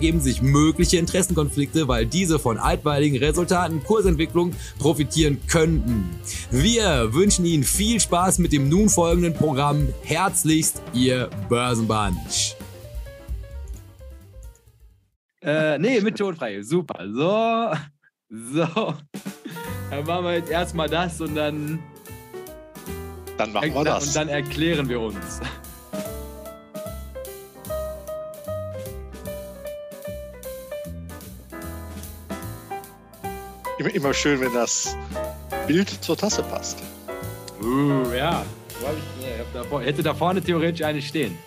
ergeben sich mögliche Interessenkonflikte, weil diese von altweiligen Resultaten Kursentwicklung profitieren könnten. Wir wünschen Ihnen viel Spaß mit dem nun folgenden Programm. Herzlichst, Ihr Börsenbunch. Äh, nee, mit tonfrei. Super. So. So. Dann machen wir jetzt erstmal das und dann. Dann machen wir das. Und dann erklären wir uns. Immer, immer schön, wenn das Bild zur Tasse passt. Uh, ja. Hätte da vorne theoretisch eine stehen.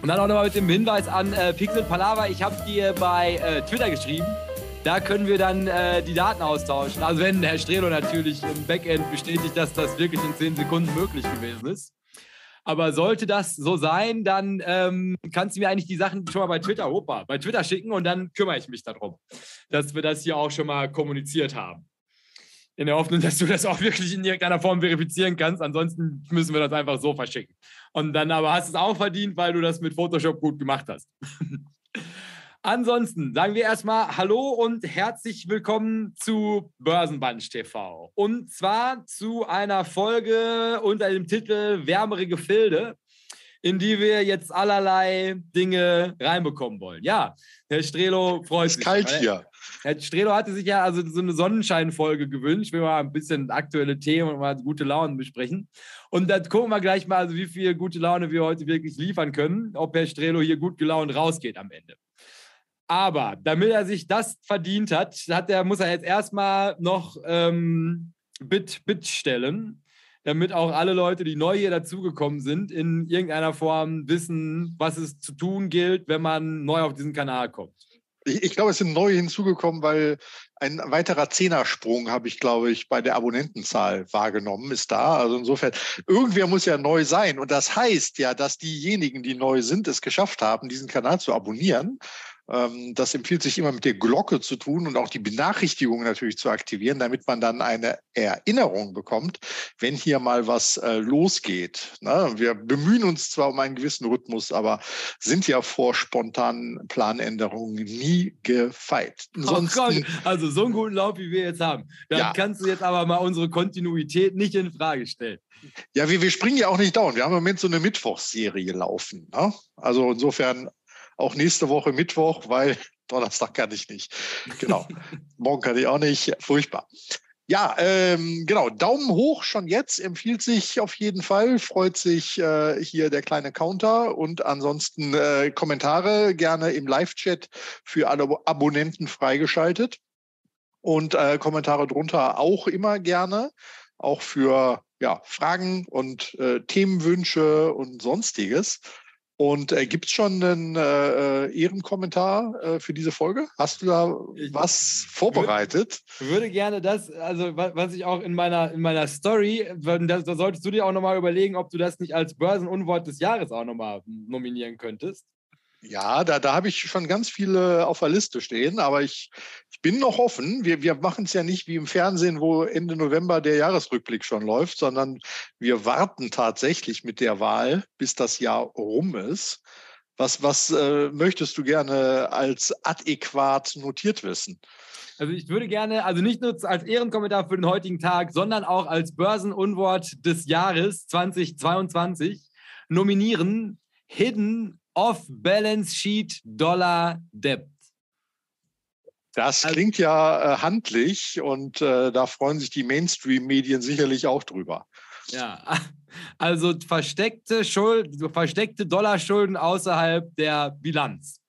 Und dann auch nochmal mit dem Hinweis an äh, Pixel Palava. Ich habe dir bei äh, Twitter geschrieben. Da können wir dann äh, die Daten austauschen. Also wenn Herr Strelo natürlich im Backend bestätigt, dass das wirklich in 10 Sekunden möglich gewesen ist. Aber sollte das so sein, dann ähm, kannst du mir eigentlich die Sachen schon mal bei Twitter, opa, bei Twitter schicken und dann kümmere ich mich darum, dass wir das hier auch schon mal kommuniziert haben. In der Hoffnung, dass du das auch wirklich in irgendeiner Form verifizieren kannst. Ansonsten müssen wir das einfach so verschicken. Und dann aber hast du es auch verdient, weil du das mit Photoshop gut gemacht hast. Ansonsten sagen wir erstmal Hallo und herzlich willkommen zu Börsenbunch TV. Und zwar zu einer Folge unter dem Titel Wärmere Gefilde, in die wir jetzt allerlei Dinge reinbekommen wollen. Ja, Herr Strelo freut sich. Es ist kalt hier. Herr Strelo hatte sich ja also so eine Sonnenscheinfolge gewünscht. Wir mal ein bisschen aktuelle Themen und mal gute Laune besprechen. Und dann gucken wir gleich mal, also wie viel gute Laune wir heute wirklich liefern können, ob Herr Strelo hier gut gelaunt rausgeht am Ende. Aber damit er sich das verdient hat, hat er, muss er jetzt erstmal noch ähm, Bit, Bit stellen, damit auch alle Leute, die neu hier dazugekommen sind, in irgendeiner Form wissen, was es zu tun gilt, wenn man neu auf diesen Kanal kommt. Ich, ich glaube, es sind neu hinzugekommen, weil ein weiterer Zehnersprung habe ich, glaube ich, bei der Abonnentenzahl wahrgenommen, ist da. Also insofern, irgendwer muss ja neu sein. Und das heißt ja, dass diejenigen, die neu sind, es geschafft haben, diesen Kanal zu abonnieren. Ähm, das empfiehlt sich immer mit der Glocke zu tun und auch die Benachrichtigungen natürlich zu aktivieren, damit man dann eine Erinnerung bekommt, wenn hier mal was äh, losgeht. Ne? Wir bemühen uns zwar um einen gewissen Rhythmus, aber sind ja vor spontanen Planänderungen nie gefeit. Ansonsten, oh also so einen guten Lauf, wie wir jetzt haben, dann ja. kannst du jetzt aber mal unsere Kontinuität nicht in Frage stellen. Ja, wir, wir springen ja auch nicht dauernd. Wir haben im Moment so eine Mittwochsserie laufen. Ne? Also insofern auch nächste Woche Mittwoch, weil Donnerstag kann ich nicht. Genau. Morgen kann ich auch nicht. Furchtbar. Ja, ähm, genau. Daumen hoch schon jetzt empfiehlt sich auf jeden Fall. Freut sich äh, hier der kleine Counter und ansonsten äh, Kommentare gerne im Live-Chat für alle Abonnenten freigeschaltet und äh, Kommentare drunter auch immer gerne, auch für ja, Fragen und äh, Themenwünsche und sonstiges. Und äh, gibt es schon einen äh, äh, Ehrenkommentar äh, für diese Folge? Hast du da ich was vorbereitet? Würde, würde gerne das, also was ich auch in meiner, in meiner Story, da, da solltest du dir auch nochmal überlegen, ob du das nicht als Börsenunwort des Jahres auch nochmal nominieren könntest. Ja, da, da habe ich schon ganz viele auf der Liste stehen, aber ich, ich bin noch offen. Wir, wir machen es ja nicht wie im Fernsehen, wo Ende November der Jahresrückblick schon läuft, sondern wir warten tatsächlich mit der Wahl, bis das Jahr rum ist. Was, was äh, möchtest du gerne als adäquat notiert wissen? Also ich würde gerne, also nicht nur als Ehrenkommentar für den heutigen Tag, sondern auch als Börsenunwort des Jahres 2022 nominieren Hidden Off-Balance Sheet Dollar Debt. Das also klingt ja äh, handlich und äh, da freuen sich die Mainstream-Medien sicherlich auch drüber. Ja, also versteckte, Schuld, versteckte Dollarschulden außerhalb der Bilanz.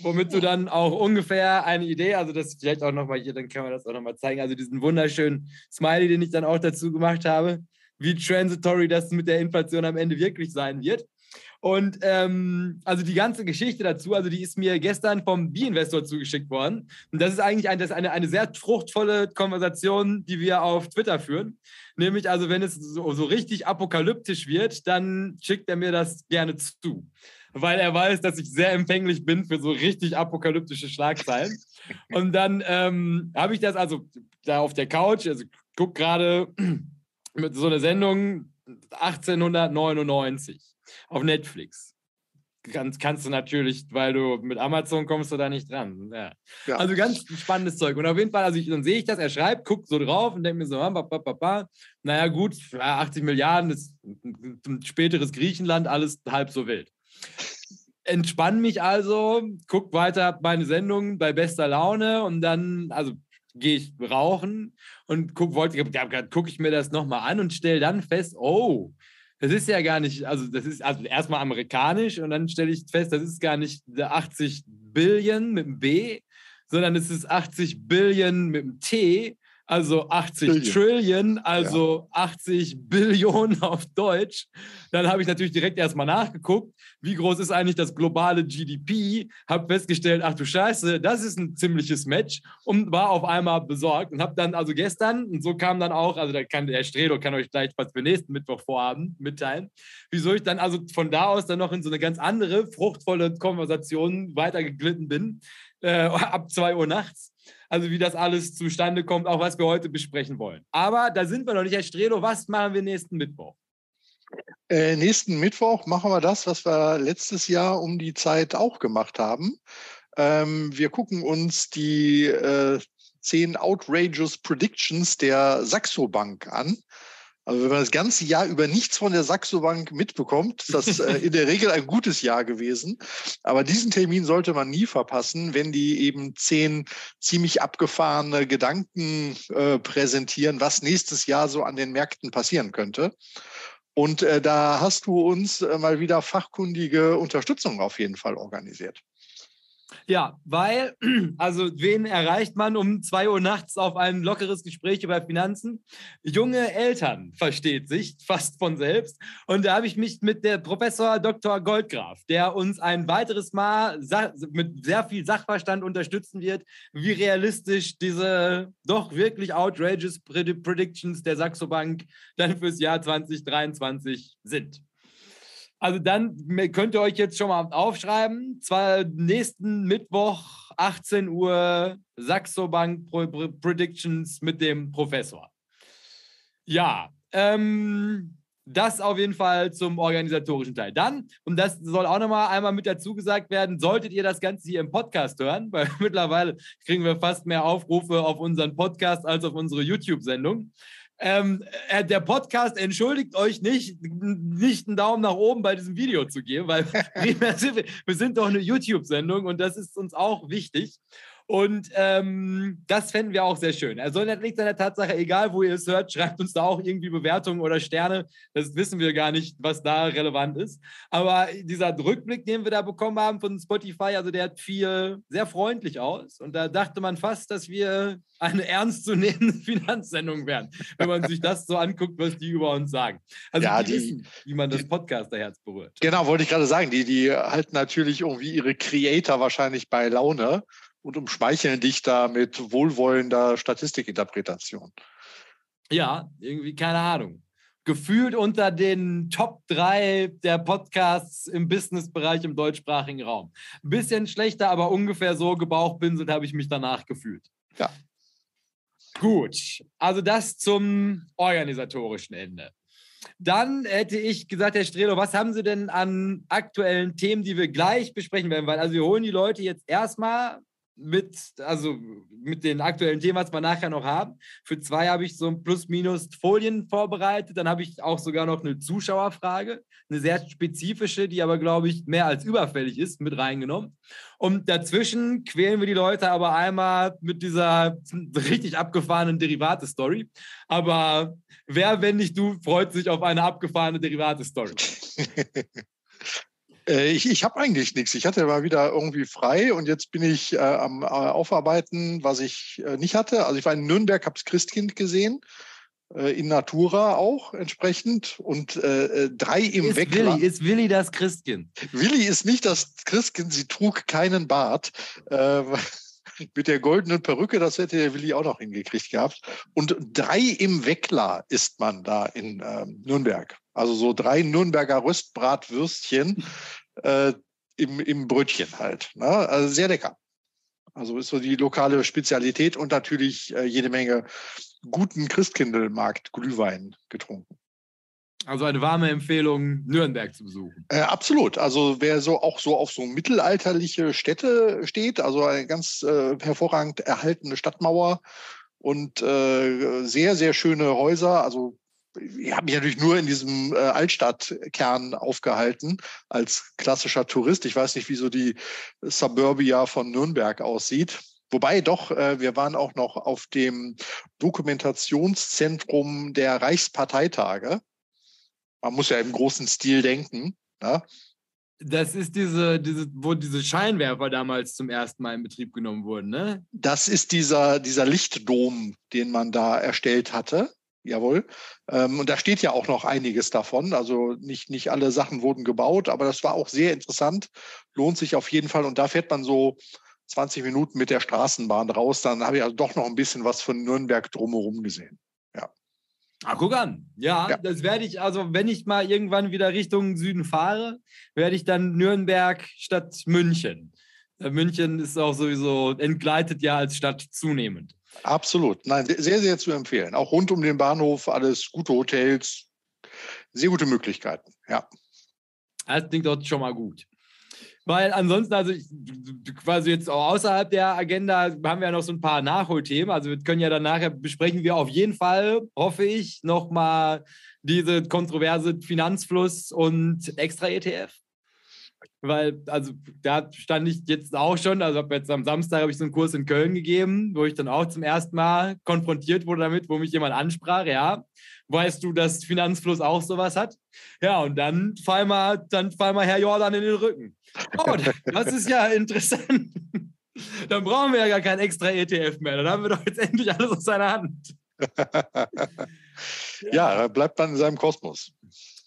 Womit du dann auch ungefähr eine Idee, also das vielleicht auch nochmal hier, dann kann man das auch nochmal zeigen, also diesen wunderschönen Smiley, den ich dann auch dazu gemacht habe, wie transitory das mit der Inflation am Ende wirklich sein wird. Und ähm, also die ganze Geschichte dazu, also die ist mir gestern vom B-Investor zugeschickt worden. Und das ist eigentlich ein, das ist eine, eine sehr fruchtvolle Konversation, die wir auf Twitter führen. Nämlich, also wenn es so, so richtig apokalyptisch wird, dann schickt er mir das gerne zu. Weil er weiß, dass ich sehr empfänglich bin für so richtig apokalyptische Schlagzeilen. Und dann ähm, habe ich das also da auf der Couch, also guck gerade mit so einer Sendung 1899 auf Netflix. Kannst, kannst du natürlich, weil du mit Amazon kommst du da nicht dran. Ja. Ja. Also ganz spannendes Zeug. Und auf jeden Fall, also ich, dann sehe ich das, er schreibt, guckt so drauf und denkt mir so, ah, naja gut, 80 Milliarden ist ein späteres Griechenland, alles halb so wild. Entspann mich also, guck weiter meine Sendung bei bester Laune und dann, also gehe ich rauchen und guck, wollte, gucke ich mir das nochmal an und stelle dann fest, oh, das ist ja gar nicht, also das ist also erstmal amerikanisch und dann stelle ich fest, das ist gar nicht 80 Billion mit dem B, sondern es ist 80 Billion mit dem T also 80 Billion. Trillion, also ja. 80 Billionen auf Deutsch. Dann habe ich natürlich direkt erstmal nachgeguckt, wie groß ist eigentlich das globale GDP, habe festgestellt, ach du Scheiße, das ist ein ziemliches Match und war auf einmal besorgt und habe dann also gestern, und so kam dann auch, also da kann der Stredo kann euch gleich was für nächsten Mittwoch vorhaben, mitteilen, wieso ich dann also von da aus dann noch in so eine ganz andere, fruchtvolle Konversation weitergeglitten bin, äh, ab 2 Uhr nachts also wie das alles zustande kommt, auch was wir heute besprechen wollen. Aber da sind wir noch nicht. Herr Strelo, was machen wir nächsten Mittwoch? Äh, nächsten Mittwoch machen wir das, was wir letztes Jahr um die Zeit auch gemacht haben. Ähm, wir gucken uns die äh, zehn Outrageous Predictions der Saxo Bank an. Also wenn man das ganze Jahr über nichts von der Saxo Bank mitbekommt, ist das äh, in der Regel ein gutes Jahr gewesen. Aber diesen Termin sollte man nie verpassen, wenn die eben zehn ziemlich abgefahrene Gedanken äh, präsentieren, was nächstes Jahr so an den Märkten passieren könnte. Und äh, da hast du uns äh, mal wieder fachkundige Unterstützung auf jeden Fall organisiert. Ja, weil, also wen erreicht man um zwei Uhr nachts auf ein lockeres Gespräch über Finanzen? Junge Eltern, versteht sich, fast von selbst. Und da habe ich mich mit der Professor Dr. Goldgraf, der uns ein weiteres Mal mit sehr viel Sachverstand unterstützen wird, wie realistisch diese doch wirklich outrageous Predictions der Saxo Bank dann fürs Jahr 2023 sind. Also dann könnt ihr euch jetzt schon mal aufschreiben. Zwar nächsten Mittwoch 18 Uhr Saxo Bank Predictions mit dem Professor. Ja, ähm, das auf jeden Fall zum organisatorischen Teil. Dann, und das soll auch nochmal einmal mit dazu gesagt werden, solltet ihr das Ganze hier im Podcast hören, weil mittlerweile kriegen wir fast mehr Aufrufe auf unseren Podcast als auf unsere YouTube-Sendung. Ähm, äh, der Podcast entschuldigt euch nicht, nicht einen Daumen nach oben bei diesem Video zu geben, weil wir sind doch eine YouTube-Sendung und das ist uns auch wichtig. Und ähm, das fänden wir auch sehr schön. Also liegt an der Tatsache, egal wo ihr es hört, schreibt uns da auch irgendwie Bewertungen oder Sterne. Das wissen wir gar nicht, was da relevant ist. Aber dieser Rückblick, den wir da bekommen haben von Spotify, also der hat viel sehr freundlich aus. Und da dachte man fast, dass wir eine ernstzunehmende Finanzsendung wären, wenn man sich das so anguckt, was die über uns sagen. Also ja, die, die wissen, wie man das Podcasterherz berührt. Genau, wollte ich gerade sagen. Die, die halten natürlich irgendwie ihre Creator wahrscheinlich bei Laune und umschmeicheln dich da mit wohlwollender Statistikinterpretation. Ja, irgendwie keine Ahnung. Gefühlt unter den Top 3 der Podcasts im Businessbereich im deutschsprachigen Raum. Ein bisschen schlechter, aber ungefähr so gebauchpinselt habe ich mich danach gefühlt. Ja. Gut, also das zum organisatorischen Ende. Dann hätte ich gesagt, Herr Strelo, was haben Sie denn an aktuellen Themen, die wir gleich besprechen werden? Weil also wir holen die Leute jetzt erstmal mit, also mit den aktuellen Themen, was wir nachher noch haben. Für zwei habe ich so ein Plus-Minus Folien vorbereitet. Dann habe ich auch sogar noch eine Zuschauerfrage, eine sehr spezifische, die aber, glaube ich, mehr als überfällig ist, mit reingenommen. Und dazwischen quälen wir die Leute aber einmal mit dieser richtig abgefahrenen Derivate-Story. Aber wer, wenn nicht du, freut sich auf eine abgefahrene Derivate-Story? Äh, ich, ich habe eigentlich nichts. Ich hatte mal wieder irgendwie frei und jetzt bin ich äh, am äh, Aufarbeiten, was ich äh, nicht hatte. Also ich war in Nürnberg, habe das Christkind gesehen, äh, in Natura auch entsprechend und äh, drei im ist Weckler. Willi, ist Willi das Christkind? Willi ist nicht das Christkind, sie trug keinen Bart. mit der goldenen Perücke, das hätte der Willi auch noch hingekriegt gehabt. Und drei im Weckler isst man da in ähm, Nürnberg. Also so drei Nürnberger Röstbratwürstchen äh, im, im Brötchen halt. Ne? Also sehr lecker. Also ist so die lokale Spezialität und natürlich äh, jede Menge guten Christkindlmarkt Glühwein getrunken. Also eine warme Empfehlung, Nürnberg zu besuchen. Äh, absolut. Also wer so auch so auf so mittelalterliche Städte steht, also eine ganz äh, hervorragend erhaltene Stadtmauer und äh, sehr, sehr schöne Häuser, also ich habe mich natürlich nur in diesem äh, Altstadtkern aufgehalten als klassischer Tourist. Ich weiß nicht, wie so die Suburbia von Nürnberg aussieht. Wobei doch, äh, wir waren auch noch auf dem Dokumentationszentrum der Reichsparteitage. Man muss ja im großen Stil denken. Ne? Das ist diese, diese, wo diese Scheinwerfer damals zum ersten Mal in Betrieb genommen wurden, ne? Das ist dieser, dieser Lichtdom, den man da erstellt hatte. Jawohl. Ähm, und da steht ja auch noch einiges davon. Also nicht, nicht alle Sachen wurden gebaut, aber das war auch sehr interessant. Lohnt sich auf jeden Fall. Und da fährt man so 20 Minuten mit der Straßenbahn raus. Dann habe ich also doch noch ein bisschen was von Nürnberg drumherum gesehen. Ja. Ah, guck an. Ja, ja, das werde ich, also wenn ich mal irgendwann wieder Richtung Süden fahre, werde ich dann Nürnberg statt München. München ist auch sowieso entgleitet ja als Stadt zunehmend. Absolut. Nein, sehr, sehr zu empfehlen. Auch rund um den Bahnhof, alles gute Hotels, sehr gute Möglichkeiten, ja. Das klingt dort schon mal gut. Weil ansonsten, also ich, quasi jetzt auch außerhalb der Agenda haben wir ja noch so ein paar Nachholthemen. Also wir können ja dann nachher besprechen wir auf jeden Fall, hoffe ich, nochmal diese kontroverse Finanzfluss und extra ETF weil, also da stand ich jetzt auch schon, also habe jetzt am Samstag habe ich so einen Kurs in Köln gegeben, wo ich dann auch zum ersten Mal konfrontiert wurde damit, wo mich jemand ansprach, ja, weißt du, dass Finanzfluss auch sowas hat? Ja, und dann fall mal, dann fall mal Herr Jordan in den Rücken. Oh, das ist ja interessant. Dann brauchen wir ja gar kein extra ETF mehr. Dann haben wir doch jetzt endlich alles aus seiner Hand. ja, er bleibt dann in seinem Kosmos.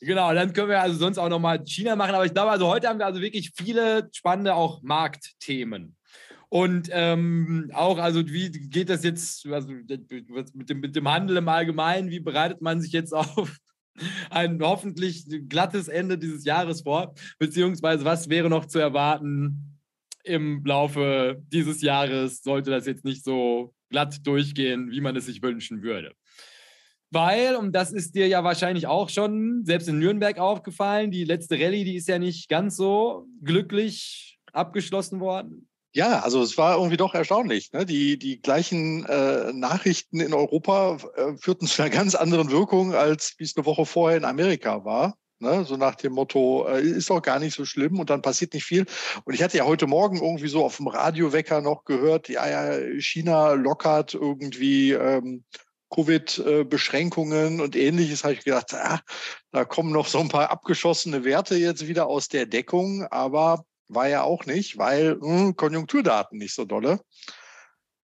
Genau, dann können wir also sonst auch nochmal China machen. Aber ich glaube, also heute haben wir also wirklich viele spannende auch Marktthemen. Und ähm, auch, also wie geht das jetzt also mit, dem, mit dem Handel im Allgemeinen? Wie bereitet man sich jetzt auf ein hoffentlich glattes Ende dieses Jahres vor? Beziehungsweise was wäre noch zu erwarten im Laufe dieses Jahres? Sollte das jetzt nicht so glatt durchgehen, wie man es sich wünschen würde? Weil, und das ist dir ja wahrscheinlich auch schon selbst in Nürnberg aufgefallen, die letzte Rallye, die ist ja nicht ganz so glücklich abgeschlossen worden. Ja, also es war irgendwie doch erstaunlich. Ne? Die, die gleichen äh, Nachrichten in Europa äh, führten zu einer ganz anderen Wirkung, als wie es eine Woche vorher in Amerika war. Ne? So nach dem Motto, äh, ist doch gar nicht so schlimm und dann passiert nicht viel. Und ich hatte ja heute Morgen irgendwie so auf dem Radiowecker noch gehört, ja, ja, China lockert irgendwie ähm, Covid-Beschränkungen und ähnliches, habe ich gedacht, ah, da kommen noch so ein paar abgeschossene Werte jetzt wieder aus der Deckung, aber war ja auch nicht, weil mh, hm, Konjunkturdaten nicht so dolle.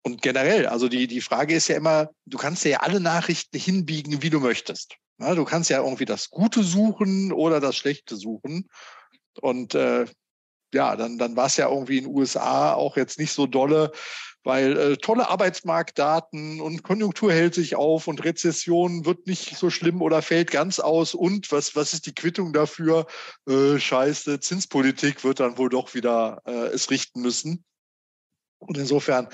Und generell, also die, die Frage ist ja immer, du kannst ja alle Nachrichten hinbiegen, wie du möchtest. Ja, du kannst ja irgendwie das Gute suchen oder das Schlechte suchen. Und äh, ja, dann, dann war es ja irgendwie in den USA auch jetzt nicht so dolle, weil äh, tolle Arbeitsmarktdaten und Konjunktur hält sich auf und Rezession wird nicht so schlimm oder fällt ganz aus. Und was, was ist die Quittung dafür? Äh, scheiße, Zinspolitik wird dann wohl doch wieder äh, es richten müssen. Und insofern,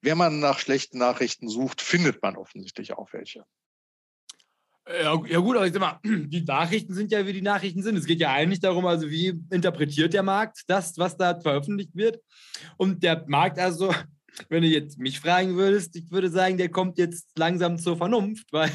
wenn man nach schlechten Nachrichten sucht, findet man offensichtlich auch welche. Ja, ja, gut, aber ich sag mal, die Nachrichten sind ja, wie die Nachrichten sind. Es geht ja eigentlich darum, also wie interpretiert der Markt das, was da veröffentlicht wird. Und der Markt also, wenn du jetzt mich fragen würdest, ich würde sagen, der kommt jetzt langsam zur Vernunft, weil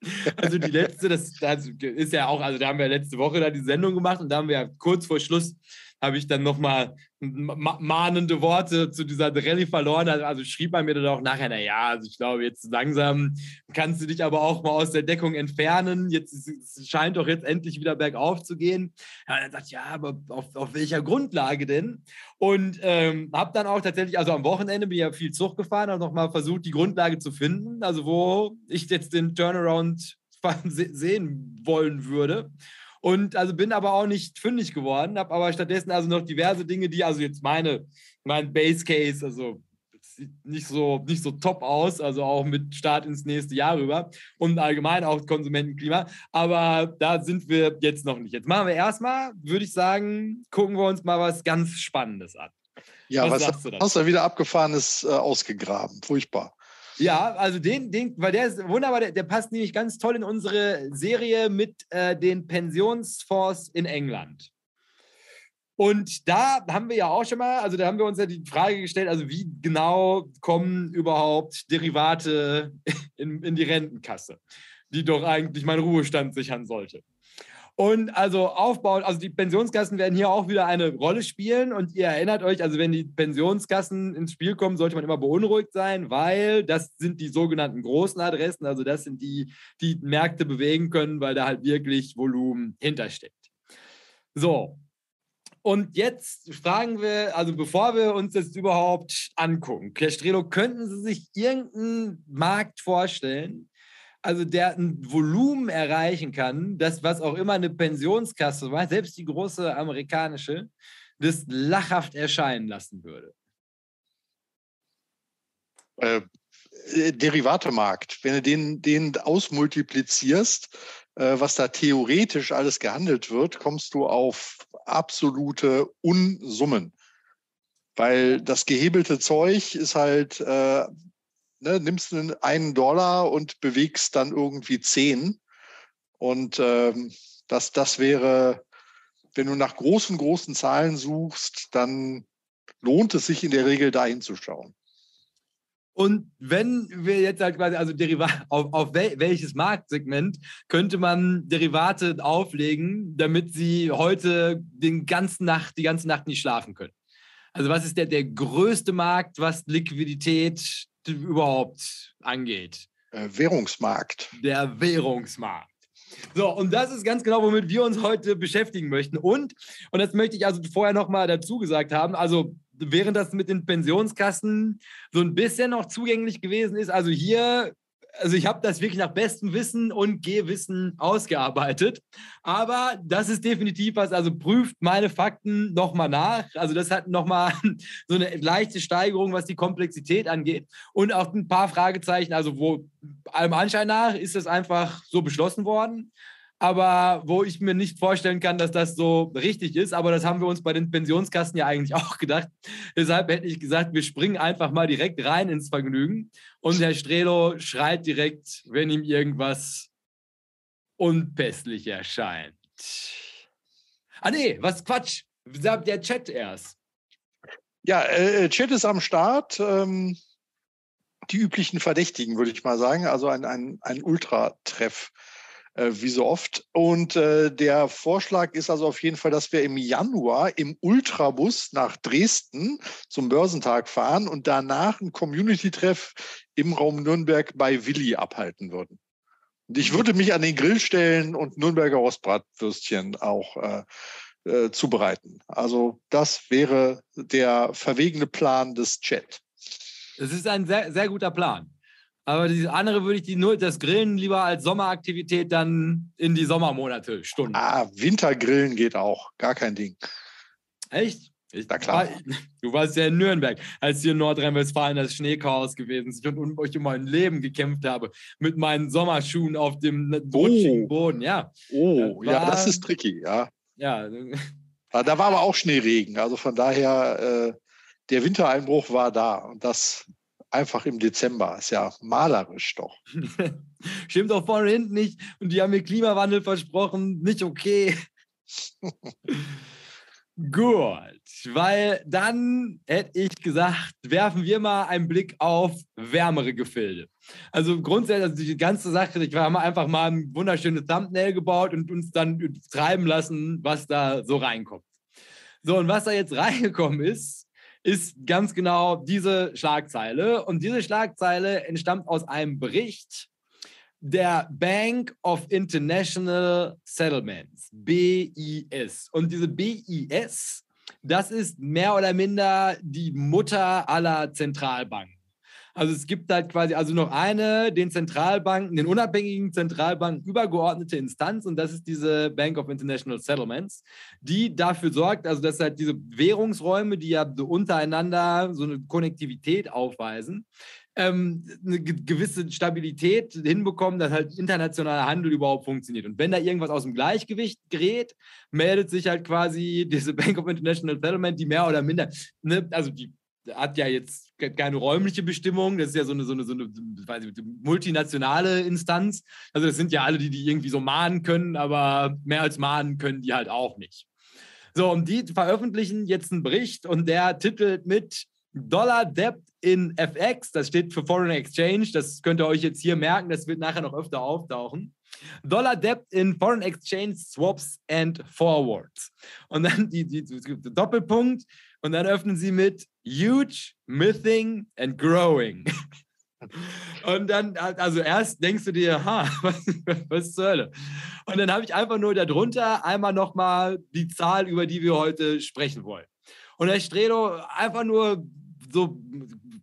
also die letzte, das, das ist ja auch, also da haben wir letzte Woche da die Sendung gemacht und da haben wir ja kurz vor Schluss habe ich dann nochmal mahnende Worte zu dieser Rallye verloren. Also, also schrieb er mir dann auch nachher, naja, also ich glaube, jetzt langsam kannst du dich aber auch mal aus der Deckung entfernen. Jetzt es scheint doch jetzt endlich wieder bergauf zu gehen. Ja, er sagt, ja, aber auf, auf welcher Grundlage denn? Und ähm, habe dann auch tatsächlich, also am Wochenende bin ich ja viel Zug gefahren, und nochmal versucht, die Grundlage zu finden, also wo ich jetzt den Turnaround sehen wollen würde. Und also bin aber auch nicht fündig geworden, habe aber stattdessen also noch diverse Dinge, die also jetzt meine, mein Base Case, also sieht nicht so, nicht so top aus, also auch mit Start ins nächste Jahr rüber und allgemein auch Konsumentenklima. Aber da sind wir jetzt noch nicht. Jetzt machen wir erstmal, würde ich sagen, gucken wir uns mal was ganz Spannendes an. Ja, was, was hast du wieder abgefahrenes äh, ausgegraben? Furchtbar. Ja, also den, den, weil der ist wunderbar, der, der passt nämlich ganz toll in unsere Serie mit äh, den Pensionsfonds in England. Und da haben wir ja auch schon mal, also da haben wir uns ja die Frage gestellt, also wie genau kommen überhaupt Derivate in, in die Rentenkasse, die doch eigentlich mein Ruhestand sichern sollte. Und also aufbauen, also die Pensionskassen werden hier auch wieder eine Rolle spielen. Und ihr erinnert euch, also wenn die Pensionskassen ins Spiel kommen, sollte man immer beunruhigt sein, weil das sind die sogenannten großen Adressen. Also das sind die, die Märkte bewegen können, weil da halt wirklich Volumen hintersteckt. So. Und jetzt fragen wir, also bevor wir uns das überhaupt angucken, Kestrelo, könnten Sie sich irgendeinen Markt vorstellen, also der ein Volumen erreichen kann, das, was auch immer eine Pensionskasse macht, selbst die große amerikanische, das lachhaft erscheinen lassen würde? Äh, äh, Derivatemarkt, wenn du den, den ausmultiplizierst, äh, was da theoretisch alles gehandelt wird, kommst du auf absolute Unsummen. Weil das gehebelte Zeug ist halt äh, ne, nimmst du einen Dollar und bewegst dann irgendwie zehn. Und ähm, das, das wäre, wenn du nach großen, großen Zahlen suchst, dann lohnt es sich in der Regel dahin zu schauen. Und wenn wir jetzt halt quasi, also Derivate, auf, auf welches Marktsegment könnte man Derivate auflegen, damit sie heute den ganzen Nacht, die ganze Nacht nicht schlafen können? Also was ist der, der größte Markt, was Liquidität überhaupt angeht. Äh, Währungsmarkt. Der Währungsmarkt. So, und das ist ganz genau, womit wir uns heute beschäftigen möchten. Und, und das möchte ich also vorher nochmal dazu gesagt haben, also während das mit den Pensionskassen so ein bisschen noch zugänglich gewesen ist, also hier also ich habe das wirklich nach bestem Wissen und Gehwissen ausgearbeitet. Aber das ist definitiv was, also prüft meine Fakten nochmal nach. Also das hat nochmal so eine leichte Steigerung, was die Komplexität angeht. Und auch ein paar Fragezeichen, also wo allem Anschein nach ist das einfach so beschlossen worden aber wo ich mir nicht vorstellen kann, dass das so richtig ist. Aber das haben wir uns bei den Pensionskassen ja eigentlich auch gedacht. Deshalb hätte ich gesagt, wir springen einfach mal direkt rein ins Vergnügen. Und Herr Strelo schreit direkt, wenn ihm irgendwas unpässlich erscheint. Ah nee, was Quatsch. Sagt der Chat erst. Ja, äh, Chat ist am Start. Ähm, die üblichen Verdächtigen, würde ich mal sagen. Also ein, ein, ein Ultratreff äh, wie so oft. Und äh, der Vorschlag ist also auf jeden Fall, dass wir im Januar im Ultrabus nach Dresden zum Börsentag fahren und danach ein Community-Treff im Raum Nürnberg bei Willi abhalten würden. Und ich würde mich an den Grill stellen und Nürnberger Rostbratwürstchen auch äh, äh, zubereiten. Also das wäre der verwegene Plan des Chat. Es ist ein sehr, sehr guter Plan. Aber diese andere würde ich die nur das Grillen lieber als Sommeraktivität dann in die Sommermonate stunden. Ah, Wintergrillen geht auch, gar kein Ding. Echt? Ich, Na klar. du warst ja in Nürnberg, als hier in Nordrhein-Westfalen das Schneechaos gewesen ist und um euch um mein Leben gekämpft habe mit meinen Sommerschuhen auf dem rutschigen oh. Boden. Ja. Oh, das ja, das ist tricky, ja. Ja. Ah, da war aber auch Schneeregen. Also von daher, äh, der Wintereinbruch war da und das einfach im Dezember. Ist ja malerisch doch. Stimmt doch vorne hinten nicht. Und die haben mir Klimawandel versprochen. Nicht okay. Gut, weil dann hätte ich gesagt, werfen wir mal einen Blick auf wärmere Gefilde. Also grundsätzlich, also die ganze Sache, wir haben einfach mal ein wunderschönes Thumbnail gebaut und uns dann treiben lassen, was da so reinkommt. So, und was da jetzt reingekommen ist, ist ganz genau diese Schlagzeile. Und diese Schlagzeile entstammt aus einem Bericht der Bank of International Settlements, BIS. Und diese BIS, das ist mehr oder minder die Mutter aller Zentralbanken. Also es gibt halt quasi also noch eine den Zentralbanken, den unabhängigen Zentralbanken übergeordnete Instanz und das ist diese Bank of International Settlements, die dafür sorgt, also dass halt diese Währungsräume, die ja so untereinander so eine Konnektivität aufweisen, ähm, eine gewisse Stabilität hinbekommen, dass halt internationaler Handel überhaupt funktioniert. Und wenn da irgendwas aus dem Gleichgewicht gerät, meldet sich halt quasi diese Bank of International Settlement, die mehr oder minder, ne, also die hat ja jetzt keine räumliche Bestimmung, das ist ja so eine, so eine, so eine ich, multinationale Instanz. Also das sind ja alle, die die irgendwie so mahnen können, aber mehr als mahnen können die halt auch nicht. So, und die veröffentlichen jetzt einen Bericht und der titelt mit Dollar Debt in FX, das steht für Foreign Exchange, das könnt ihr euch jetzt hier merken, das wird nachher noch öfter auftauchen. Dollar Debt in Foreign Exchange Swaps and Forwards. Und dann die, die Doppelpunkt und dann öffnen sie mit Huge, Mything and Growing. Und dann, also erst denkst du dir, ha, was, was zur Hölle? Und dann habe ich einfach nur darunter einmal nochmal die Zahl, über die wir heute sprechen wollen. Und Herr Strelo, einfach nur so,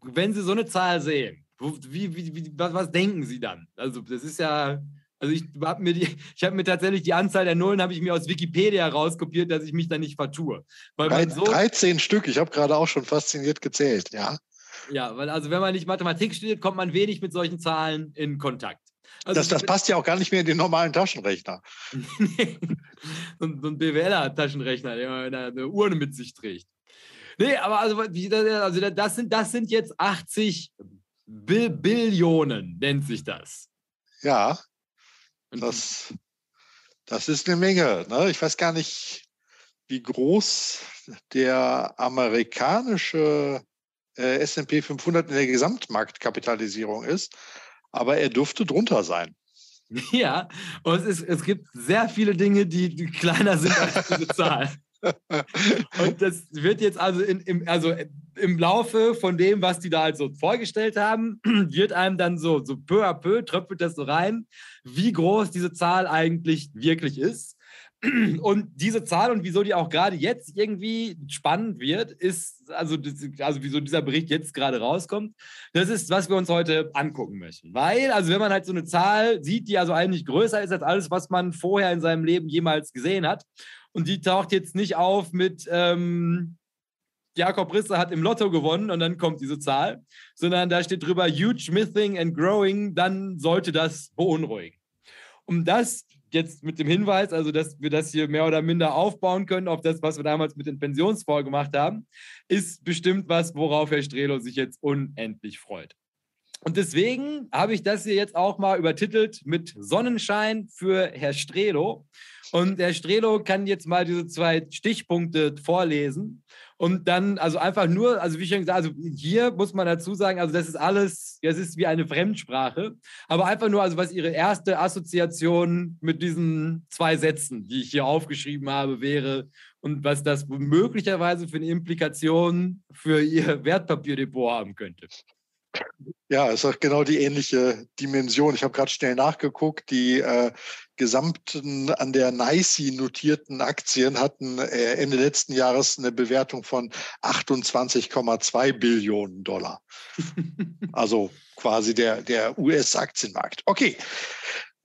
wenn Sie so eine Zahl sehen, wie, wie, wie, was, was denken Sie dann? Also, das ist ja, also ich habe mir, die, ich hab mir tatsächlich die Anzahl der Nullen habe ich mir aus Wikipedia rauskopiert, dass ich mich da nicht vertue. Weil Drei, so, 13 Stück, ich habe gerade auch schon fasziniert gezählt, ja. Ja, weil also wenn man nicht Mathematik studiert, kommt man wenig mit solchen Zahlen in Kontakt. Also das, das passt ja auch gar nicht mehr in den normalen Taschenrechner. so, ein BWLer-Taschenrechner, der eine Urne mit sich trägt. Nee, aber also, also das, sind, das sind jetzt 80 Bi Billionen, nennt sich das. Ja, das, das ist eine Menge. Ne? Ich weiß gar nicht, wie groß der amerikanische äh, SP 500 in der Gesamtmarktkapitalisierung ist, aber er dürfte drunter sein. Ja, und es, ist, es gibt sehr viele Dinge, die, die kleiner sind als diese Zahl. Und das wird jetzt also, in, im, also im Laufe von dem, was die da halt so vorgestellt haben, wird einem dann so, so peu à peu tröpfelt das so rein, wie groß diese Zahl eigentlich wirklich ist. Und diese Zahl und wieso die auch gerade jetzt irgendwie spannend wird, ist, also, also wieso dieser Bericht jetzt gerade rauskommt, das ist, was wir uns heute angucken möchten. Weil, also wenn man halt so eine Zahl sieht, die also eigentlich größer ist als alles, was man vorher in seinem Leben jemals gesehen hat und die taucht jetzt nicht auf mit ähm, Jakob Risse hat im Lotto gewonnen und dann kommt diese Zahl, sondern da steht drüber huge mything and growing, dann sollte das beunruhigen. Um das jetzt mit dem Hinweis, also dass wir das hier mehr oder minder aufbauen können auf das, was wir damals mit den Pensionsfonds gemacht haben, ist bestimmt was, worauf Herr Strelo sich jetzt unendlich freut. Und deswegen habe ich das hier jetzt auch mal übertitelt mit Sonnenschein für Herr Strelo. Und der Strelo kann jetzt mal diese zwei Stichpunkte vorlesen und dann, also einfach nur, also wie schon gesagt also hier muss man dazu sagen, also das ist alles, das ist wie eine Fremdsprache, aber einfach nur, also was Ihre erste Assoziation mit diesen zwei Sätzen, die ich hier aufgeschrieben habe, wäre und was das möglicherweise für eine Implikation für Ihr Wertpapierdepot haben könnte. Ja, es hat genau die ähnliche Dimension. Ich habe gerade schnell nachgeguckt. Die äh, gesamten an der NICE notierten Aktien hatten äh, Ende letzten Jahres eine Bewertung von 28,2 Billionen Dollar. also quasi der, der US-Aktienmarkt. Okay.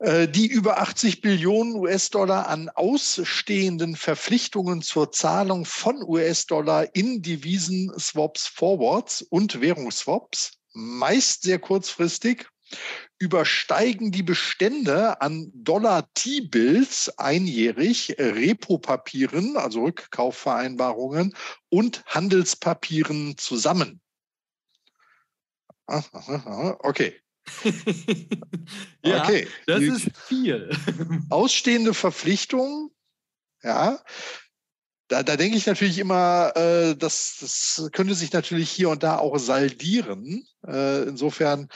Äh, die über 80 Billionen US-Dollar an ausstehenden Verpflichtungen zur Zahlung von US-Dollar in Devisen-Swaps Forwards und Währungsswaps meist sehr kurzfristig, übersteigen die Bestände an Dollar-T-Bills einjährig, Repo-Papieren, also Rückkaufvereinbarungen und Handelspapieren zusammen. Okay. ja, okay. das Die ist viel. Ausstehende Verpflichtungen, ja. Da, da denke ich natürlich immer, äh, das, das könnte sich natürlich hier und da auch saldieren. Äh, insofern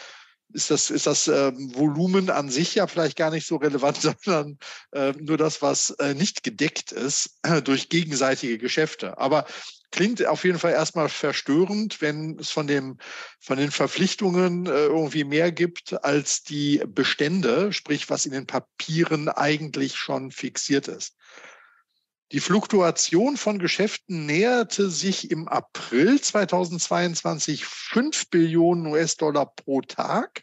ist das, ist das ähm, Volumen an sich ja vielleicht gar nicht so relevant, sondern äh, nur das, was äh, nicht gedeckt ist äh, durch gegenseitige Geschäfte. Aber klingt auf jeden Fall erstmal verstörend, wenn es von, dem, von den Verpflichtungen äh, irgendwie mehr gibt als die Bestände, sprich was in den Papieren eigentlich schon fixiert ist. Die Fluktuation von Geschäften näherte sich im April 2022 5 Billionen US-Dollar pro Tag,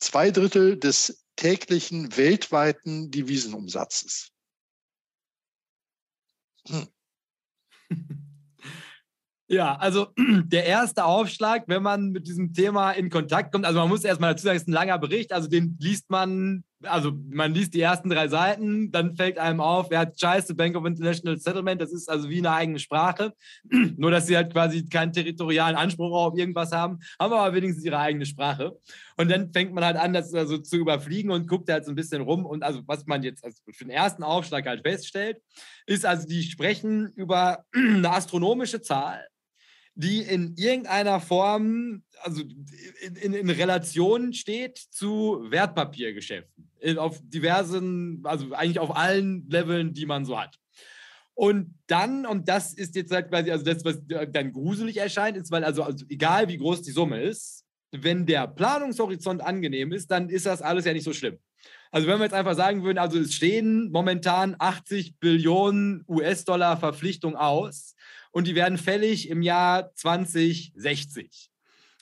zwei Drittel des täglichen weltweiten Devisenumsatzes. Hm. Ja, also der erste Aufschlag, wenn man mit diesem Thema in Kontakt kommt, also man muss erstmal dazu sagen, es ist ein langer Bericht, also den liest man, also man liest die ersten drei Seiten, dann fällt einem auf, er hat scheiße Bank of International Settlement, das ist also wie eine eigene Sprache, nur dass sie halt quasi keinen territorialen Anspruch auf irgendwas haben, haben aber wenigstens ihre eigene Sprache. Und dann fängt man halt an, das also zu überfliegen und guckt halt so ein bisschen rum. Und also was man jetzt also für den ersten Aufschlag halt feststellt, ist also, die sprechen über eine astronomische Zahl die in irgendeiner Form, also in, in, in Relation steht zu Wertpapiergeschäften. Auf diversen, also eigentlich auf allen Leveln, die man so hat. Und dann, und das ist jetzt halt quasi, also das, was dann gruselig erscheint, ist, weil also, also egal wie groß die Summe ist, wenn der Planungshorizont angenehm ist, dann ist das alles ja nicht so schlimm. Also wenn wir jetzt einfach sagen würden, also es stehen momentan 80 Billionen US-Dollar Verpflichtung aus und die werden fällig im Jahr 2060.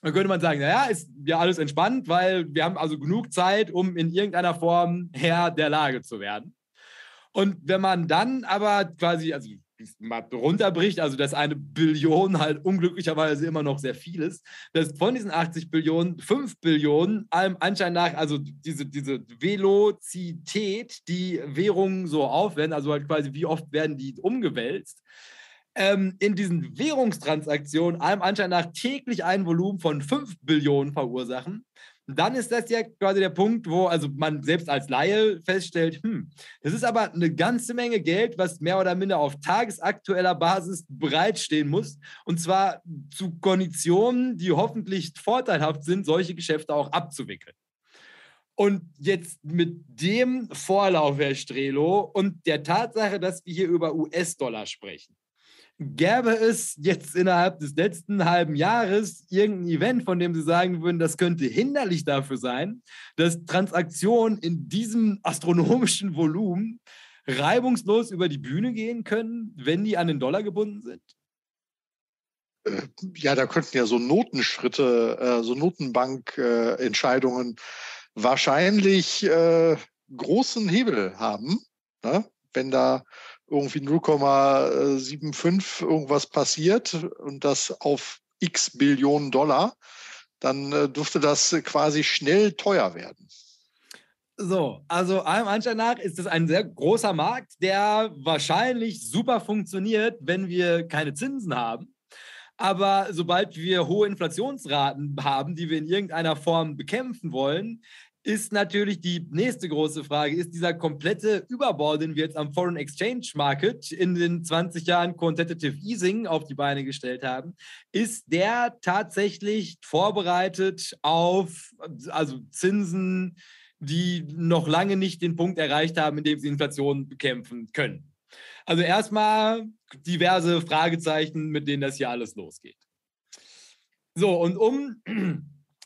Dann könnte man sagen, naja, ist ja alles entspannt, weil wir haben also genug Zeit, um in irgendeiner Form Herr der Lage zu werden. Und wenn man dann aber quasi, also mal runterbricht, also dass eine Billion halt unglücklicherweise immer noch sehr viel ist, dass von diesen 80 Billionen 5 Billionen allem Anschein nach, also diese, diese Velozität, die Währungen so aufwenden, also halt quasi wie oft werden die umgewälzt, ähm, in diesen Währungstransaktionen allem Anschein nach täglich ein Volumen von 5 Billionen verursachen, dann ist das ja quasi der Punkt, wo also man selbst als Laie feststellt, hm, das ist aber eine ganze Menge Geld, was mehr oder minder auf tagesaktueller Basis bereitstehen muss. Und zwar zu Konditionen, die hoffentlich vorteilhaft sind, solche Geschäfte auch abzuwickeln. Und jetzt mit dem Vorlauf, Herr Strelo, und der Tatsache, dass wir hier über US-Dollar sprechen, Gäbe es jetzt innerhalb des letzten halben Jahres irgendein Event, von dem Sie sagen würden, das könnte hinderlich dafür sein, dass Transaktionen in diesem astronomischen Volumen reibungslos über die Bühne gehen können, wenn die an den Dollar gebunden sind? Äh, ja, da könnten ja so Notenschritte, äh, so Notenbankentscheidungen wahrscheinlich äh, großen Hebel haben, ne? wenn da irgendwie 0,75 irgendwas passiert und das auf x Billionen Dollar, dann äh, dürfte das quasi schnell teuer werden. So, also allem Anschein nach ist das ein sehr großer Markt, der wahrscheinlich super funktioniert, wenn wir keine Zinsen haben. Aber sobald wir hohe Inflationsraten haben, die wir in irgendeiner Form bekämpfen wollen, ist natürlich die nächste große Frage. Ist dieser komplette Überbau, den wir jetzt am Foreign Exchange Market in den 20 Jahren Quantitative Easing auf die Beine gestellt haben, ist der tatsächlich vorbereitet auf also Zinsen, die noch lange nicht den Punkt erreicht haben, in dem sie Inflation bekämpfen können? Also erstmal diverse Fragezeichen, mit denen das hier alles losgeht. So, und um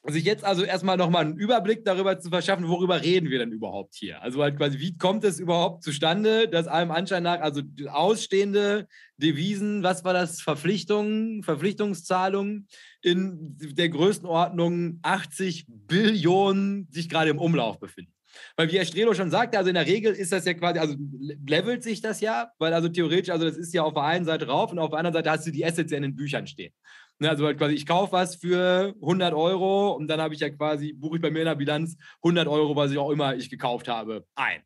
sich jetzt also erstmal nochmal einen Überblick darüber zu verschaffen, worüber reden wir denn überhaupt hier? Also halt quasi, wie kommt es überhaupt zustande, dass allem Anschein nach, also ausstehende Devisen, was war das, Verpflichtungen, Verpflichtungszahlungen in der Größenordnung 80 Billionen sich gerade im Umlauf befinden? Weil wie Herr Strelo schon sagte, also in der Regel ist das ja quasi, also levelt sich das ja, weil also theoretisch, also das ist ja auf der einen Seite rauf und auf der anderen Seite hast du die Assets ja in den Büchern stehen. Ne, also halt quasi, ich kaufe was für 100 Euro und dann habe ich ja quasi, buche ich bei mir in der Bilanz 100 Euro, was ich auch immer ich gekauft habe, ein.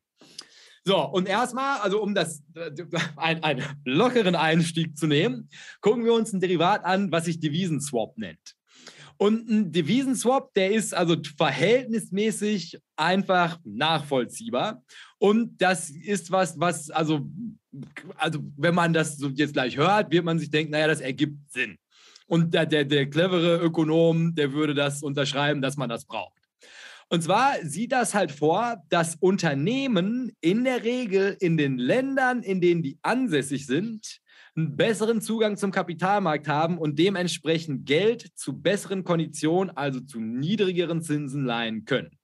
So, und erstmal, also um das, ein, einen lockeren Einstieg zu nehmen, gucken wir uns ein Derivat an, was sich Devisenswap nennt. Und ein Devisenswap, der ist also verhältnismäßig einfach nachvollziehbar. Und das ist was, was, also, also wenn man das so jetzt gleich hört, wird man sich denken, naja, das ergibt Sinn. Und der, der, der clevere Ökonom, der würde das unterschreiben, dass man das braucht. Und zwar sieht das halt vor, dass Unternehmen in der Regel in den Ländern, in denen die ansässig sind, einen besseren Zugang zum Kapitalmarkt haben und dementsprechend Geld zu besseren Konditionen, also zu niedrigeren Zinsen leihen können.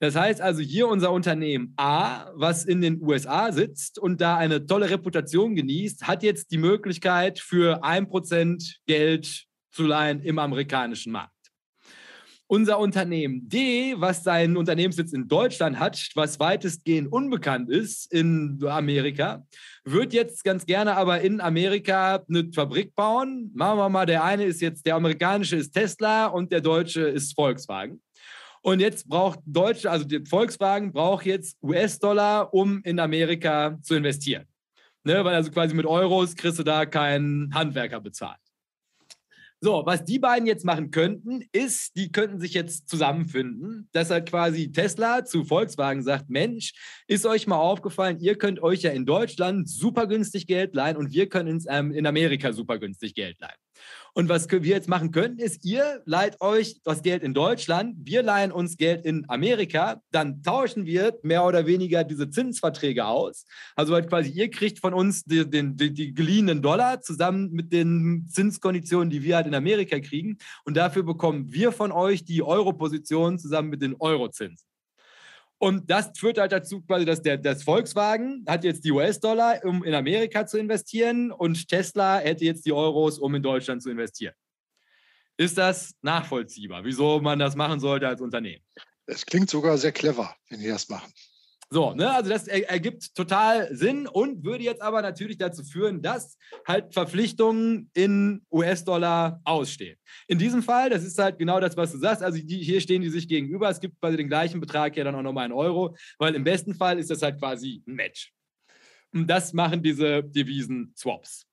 Das heißt also hier unser Unternehmen A, was in den USA sitzt und da eine tolle Reputation genießt, hat jetzt die Möglichkeit für ein Prozent Geld zu leihen im amerikanischen Markt. Unser Unternehmen D, was seinen Unternehmenssitz in Deutschland hat, was weitestgehend unbekannt ist in Amerika, wird jetzt ganz gerne aber in Amerika eine Fabrik bauen. Machen wir mal, der eine ist jetzt, der amerikanische ist Tesla und der deutsche ist Volkswagen. Und jetzt braucht Deutsche, also Volkswagen braucht jetzt US-Dollar, um in Amerika zu investieren. Ne, weil also quasi mit Euros kriegst du da keinen Handwerker bezahlt. So, was die beiden jetzt machen könnten, ist, die könnten sich jetzt zusammenfinden, dass halt quasi Tesla zu Volkswagen sagt, Mensch, ist euch mal aufgefallen, ihr könnt euch ja in Deutschland super günstig Geld leihen und wir können ähm, in Amerika super günstig Geld leihen. Und was wir jetzt machen könnten, ist, ihr leiht euch das Geld in Deutschland, wir leihen uns Geld in Amerika, dann tauschen wir mehr oder weniger diese Zinsverträge aus. Also halt quasi, ihr kriegt von uns die, die, die, die geliehenen Dollar zusammen mit den Zinskonditionen, die wir halt in Amerika kriegen. Und dafür bekommen wir von euch die Euro-Position zusammen mit den Eurozinsen. Und das führt halt dazu, quasi, dass der das Volkswagen hat jetzt die US-Dollar, um in Amerika zu investieren, und Tesla hätte jetzt die Euros, um in Deutschland zu investieren. Ist das nachvollziehbar, wieso man das machen sollte als Unternehmen? Es klingt sogar sehr clever, wenn die das machen. So, ne, also das ergibt total Sinn und würde jetzt aber natürlich dazu führen, dass halt Verpflichtungen in US-Dollar ausstehen. In diesem Fall, das ist halt genau das, was du sagst, also die, hier stehen die sich gegenüber, es gibt quasi den gleichen Betrag ja dann auch nochmal in Euro, weil im besten Fall ist das halt quasi ein Match. Und das machen diese Devisen-Swaps.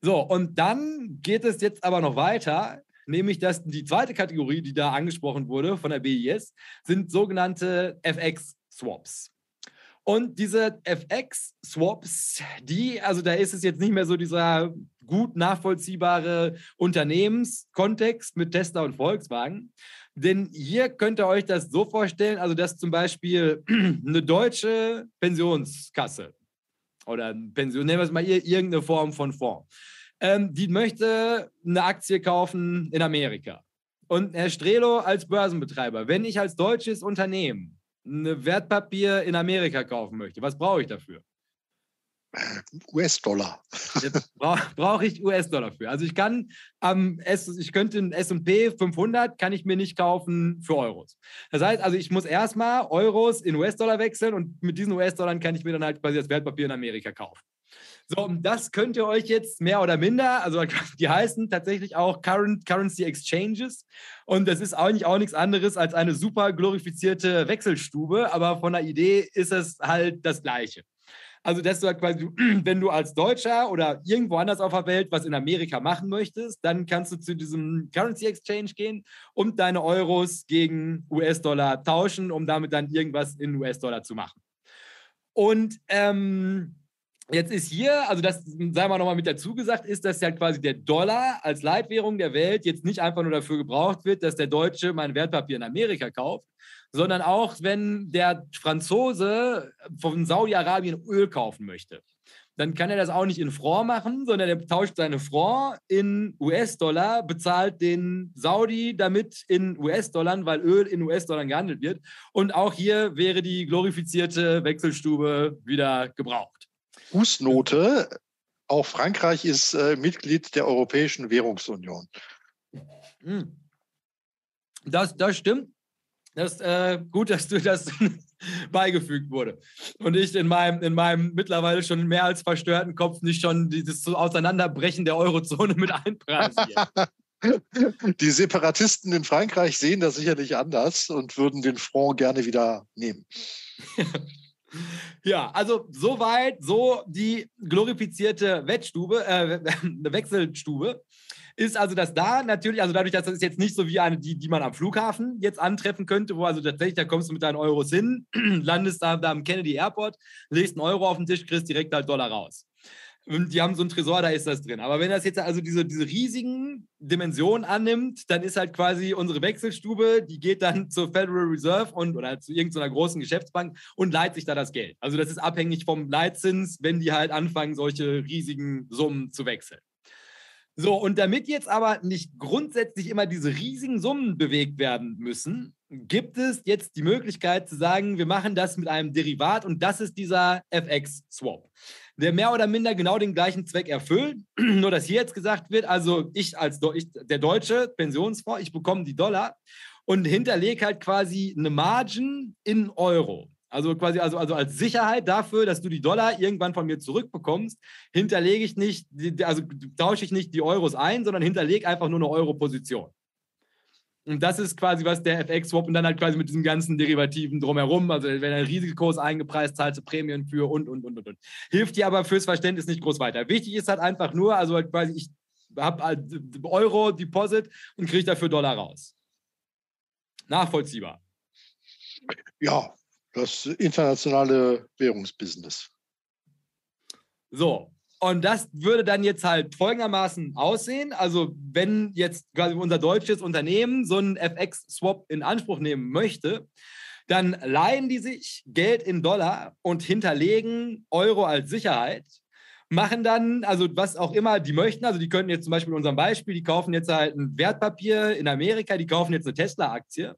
So, und dann geht es jetzt aber noch weiter nämlich dass die zweite Kategorie, die da angesprochen wurde von der BIS, sind sogenannte FX Swaps. Und diese FX-Swaps, die, also da ist es jetzt nicht mehr so dieser gut nachvollziehbare Unternehmenskontext mit Tesla und Volkswagen. Denn hier könnt ihr euch das so vorstellen, also dass zum Beispiel eine deutsche Pensionskasse oder Pension, nehmen wir es mal irgendeine Form von Fonds, ähm, die möchte eine Aktie kaufen in Amerika. Und Herr Strelo als Börsenbetreiber, wenn ich als deutsches Unternehmen ein Wertpapier in Amerika kaufen möchte, was brauche ich dafür? US-Dollar. Brauche brauch ich US-Dollar für. Also ich kann am S, ich könnte ein S&P 500 kann ich mir nicht kaufen für Euros. Das heißt, also ich muss erstmal Euros in US-Dollar wechseln und mit diesen US-Dollar kann ich mir dann halt quasi das Wertpapier in Amerika kaufen. So, und das könnt ihr euch jetzt mehr oder minder, also die heißen tatsächlich auch Current Currency Exchanges. Und das ist eigentlich auch nichts anderes als eine super glorifizierte Wechselstube, aber von der Idee ist es halt das Gleiche. Also, dass du halt quasi, wenn du als Deutscher oder irgendwo anders auf der Welt was in Amerika machen möchtest, dann kannst du zu diesem Currency Exchange gehen und deine Euros gegen US-Dollar tauschen, um damit dann irgendwas in US-Dollar zu machen. Und ähm, Jetzt ist hier, also das sei mal nochmal mit dazu gesagt, ist, dass ja quasi der Dollar als Leitwährung der Welt jetzt nicht einfach nur dafür gebraucht wird, dass der Deutsche mein Wertpapier in Amerika kauft, sondern auch, wenn der Franzose von Saudi-Arabien Öl kaufen möchte. Dann kann er das auch nicht in Franc machen, sondern er tauscht seine Franc in US-Dollar, bezahlt den Saudi damit in US-Dollar, weil Öl in US-Dollar gehandelt wird. Und auch hier wäre die glorifizierte Wechselstube wieder gebraucht. Fußnote, auch Frankreich ist äh, Mitglied der Europäischen Währungsunion. Hm. Das, das stimmt. Das äh, gut, dass du das beigefügt wurde. Und ich in meinem, in meinem mittlerweile schon mehr als verstörten Kopf nicht schon dieses Auseinanderbrechen der Eurozone mit einpreise. Die Separatisten in Frankreich sehen das sicherlich anders und würden den Front gerne wieder nehmen. Ja, also soweit so die glorifizierte Wettstube, äh, Wechselstube. Ist also, dass da natürlich, also dadurch, dass das jetzt nicht so wie eine, die, die man am Flughafen jetzt antreffen könnte, wo also tatsächlich, da kommst du mit deinen Euros hin, landest da, da am Kennedy Airport, legst einen Euro auf den Tisch, kriegst direkt halt Dollar raus. Und die haben so einen Tresor, da ist das drin. Aber wenn das jetzt also diese, diese riesigen Dimensionen annimmt, dann ist halt quasi unsere Wechselstube, die geht dann zur Federal Reserve und oder zu irgendeiner großen Geschäftsbank und leiht sich da das Geld. Also das ist abhängig vom Leitzins, wenn die halt anfangen, solche riesigen Summen zu wechseln. So, und damit jetzt aber nicht grundsätzlich immer diese riesigen Summen bewegt werden müssen, gibt es jetzt die Möglichkeit zu sagen, wir machen das mit einem Derivat und das ist dieser FX-Swap der mehr oder minder genau den gleichen Zweck erfüllt. Nur, dass hier jetzt gesagt wird, also ich als ich, der deutsche Pensionsfonds, ich bekomme die Dollar und hinterlege halt quasi eine Margin in Euro. Also quasi also, also als Sicherheit dafür, dass du die Dollar irgendwann von mir zurückbekommst, hinterlege ich nicht, also tausche ich nicht die Euros ein, sondern hinterlege einfach nur eine Euro-Position. Und das ist quasi, was der FX-Swap und dann halt quasi mit diesem ganzen Derivativen drumherum, also wenn ein Risikos eingepreist, zahlst du Prämien für und, und, und, und, und. Hilft dir aber fürs Verständnis nicht groß weiter. Wichtig ist halt einfach nur, also halt quasi, ich habe halt Euro Deposit und kriege dafür Dollar raus. Nachvollziehbar. Ja, das internationale Währungsbusiness. So, und das würde dann jetzt halt folgendermaßen aussehen. Also, wenn jetzt quasi unser deutsches Unternehmen so einen FX-Swap in Anspruch nehmen möchte, dann leihen die sich Geld in Dollar und hinterlegen Euro als Sicherheit. Machen dann, also was auch immer die möchten, also die könnten jetzt zum Beispiel in unserem Beispiel, die kaufen jetzt halt ein Wertpapier in Amerika, die kaufen jetzt eine Tesla-Aktie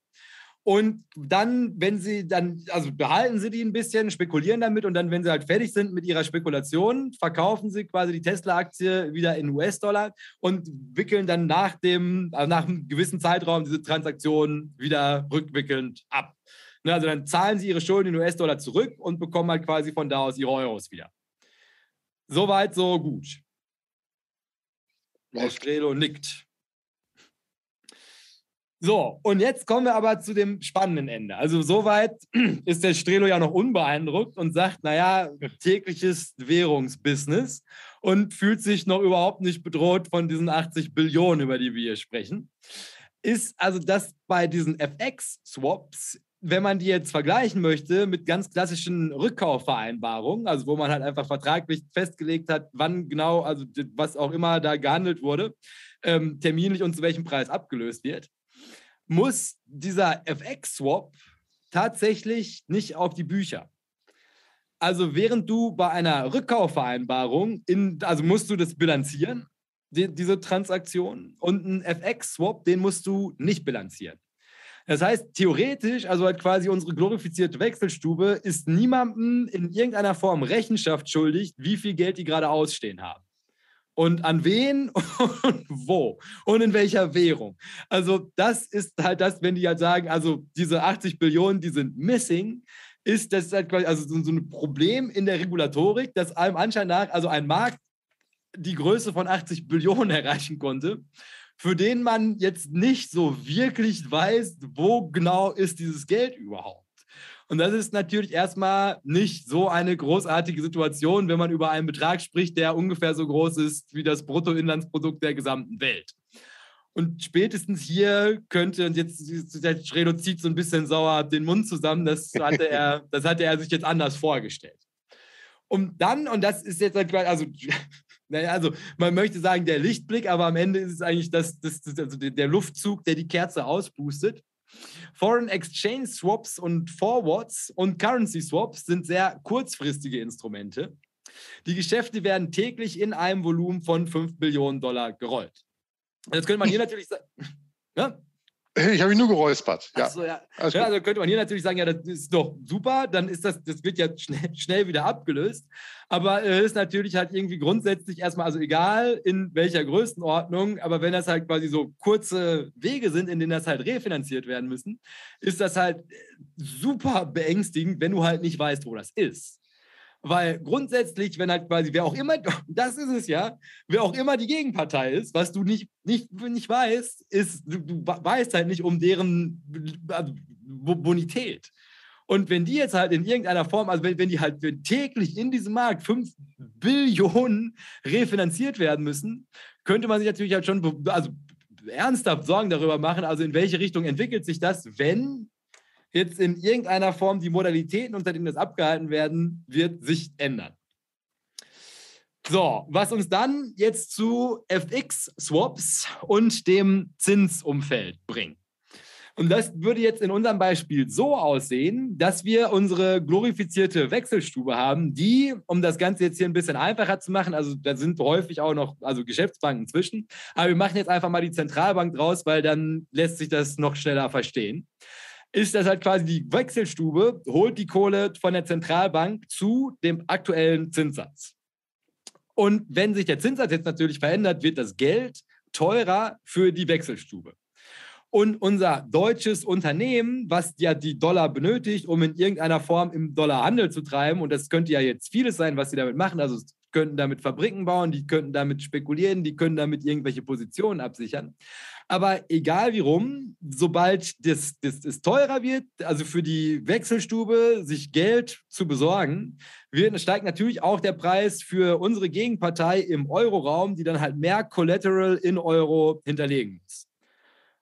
und dann, wenn sie dann, also behalten sie die ein bisschen, spekulieren damit und dann, wenn sie halt fertig sind mit ihrer Spekulation, verkaufen sie quasi die Tesla-Aktie wieder in US-Dollar und wickeln dann nach dem, also nach einem gewissen Zeitraum diese Transaktion wieder rückwickelnd ab. Ne, also dann zahlen sie ihre Schulden in US-Dollar zurück und bekommen halt quasi von da aus ihre Euros wieder. Soweit, so gut. Austrelo nickt. So, und jetzt kommen wir aber zu dem spannenden Ende. Also soweit ist der Strelo ja noch unbeeindruckt und sagt, naja, tägliches Währungsbusiness und fühlt sich noch überhaupt nicht bedroht von diesen 80 Billionen, über die wir hier sprechen. Ist also das bei diesen FX-Swaps, wenn man die jetzt vergleichen möchte mit ganz klassischen Rückkaufvereinbarungen, also wo man halt einfach vertraglich festgelegt hat, wann genau, also was auch immer da gehandelt wurde, ähm, terminlich und zu welchem Preis abgelöst wird, muss dieser FX-Swap tatsächlich nicht auf die Bücher. Also während du bei einer Rückkaufvereinbarung, in, also musst du das bilanzieren, die, diese Transaktion, und ein FX-Swap, den musst du nicht bilanzieren. Das heißt, theoretisch, also halt quasi unsere glorifizierte Wechselstube, ist niemandem in irgendeiner Form Rechenschaft schuldig, wie viel Geld die gerade ausstehen haben und an wen und wo und in welcher Währung. Also das ist halt das, wenn die halt sagen, also diese 80 Billionen, die sind missing, ist das halt quasi also so ein Problem in der Regulatorik, dass allem Anschein nach also ein Markt die Größe von 80 Billionen erreichen konnte, für den man jetzt nicht so wirklich weiß, wo genau ist dieses Geld überhaupt. Und das ist natürlich erstmal nicht so eine großartige Situation, wenn man über einen Betrag spricht, der ungefähr so groß ist wie das Bruttoinlandsprodukt der gesamten Welt. Und spätestens hier könnte, und jetzt der Schredo zieht so ein bisschen sauer den Mund zusammen, das hatte er, das hatte er sich jetzt anders vorgestellt. Und dann, und das ist jetzt, also, naja, also man möchte sagen, der Lichtblick, aber am Ende ist es eigentlich das, das, das also der Luftzug, der die Kerze auspustet. Foreign Exchange Swaps und Forwards und Currency Swaps sind sehr kurzfristige Instrumente. Die Geschäfte werden täglich in einem Volumen von 5 Billionen Dollar gerollt. Jetzt könnte man hier natürlich sagen, ja? Ich habe ihn nur geräuspert. Ja. So, ja. ja. also könnte man hier natürlich sagen, ja, das ist doch super, dann ist das, das wird ja schnell, schnell wieder abgelöst. Aber es äh, ist natürlich halt irgendwie grundsätzlich erstmal, also egal in welcher Größenordnung, aber wenn das halt quasi so kurze Wege sind, in denen das halt refinanziert werden müssen, ist das halt super beängstigend, wenn du halt nicht weißt, wo das ist. Weil grundsätzlich, wenn halt quasi, wer auch immer, das ist es ja, wer auch immer die Gegenpartei ist, was du nicht, nicht, nicht weißt, ist, du, du weißt halt nicht um deren also, Bonität. Und wenn die jetzt halt in irgendeiner Form, also wenn, wenn die halt täglich in diesem Markt 5 Billionen refinanziert werden müssen, könnte man sich natürlich halt schon also ernsthaft Sorgen darüber machen, also in welche Richtung entwickelt sich das, wenn jetzt in irgendeiner Form die Modalitäten, unter denen das abgehalten werden, wird sich ändern. So, was uns dann jetzt zu FX-Swaps und dem Zinsumfeld bringt. Und das würde jetzt in unserem Beispiel so aussehen, dass wir unsere glorifizierte Wechselstube haben, die, um das Ganze jetzt hier ein bisschen einfacher zu machen, also da sind häufig auch noch also Geschäftsbanken zwischen, aber wir machen jetzt einfach mal die Zentralbank draus, weil dann lässt sich das noch schneller verstehen. Ist das halt quasi die Wechselstube, holt die Kohle von der Zentralbank zu dem aktuellen Zinssatz. Und wenn sich der Zinssatz jetzt natürlich verändert, wird das Geld teurer für die Wechselstube. Und unser deutsches Unternehmen, was ja die Dollar benötigt, um in irgendeiner Form im Dollar Handel zu treiben, und das könnte ja jetzt vieles sein, was sie damit machen, also es könnten damit Fabriken bauen, die könnten damit spekulieren, die können damit irgendwelche Positionen absichern. Aber egal wie rum, sobald das, das, das teurer wird, also für die Wechselstube sich Geld zu besorgen, wird, steigt natürlich auch der Preis für unsere Gegenpartei im Euroraum, die dann halt mehr Collateral in Euro hinterlegen muss.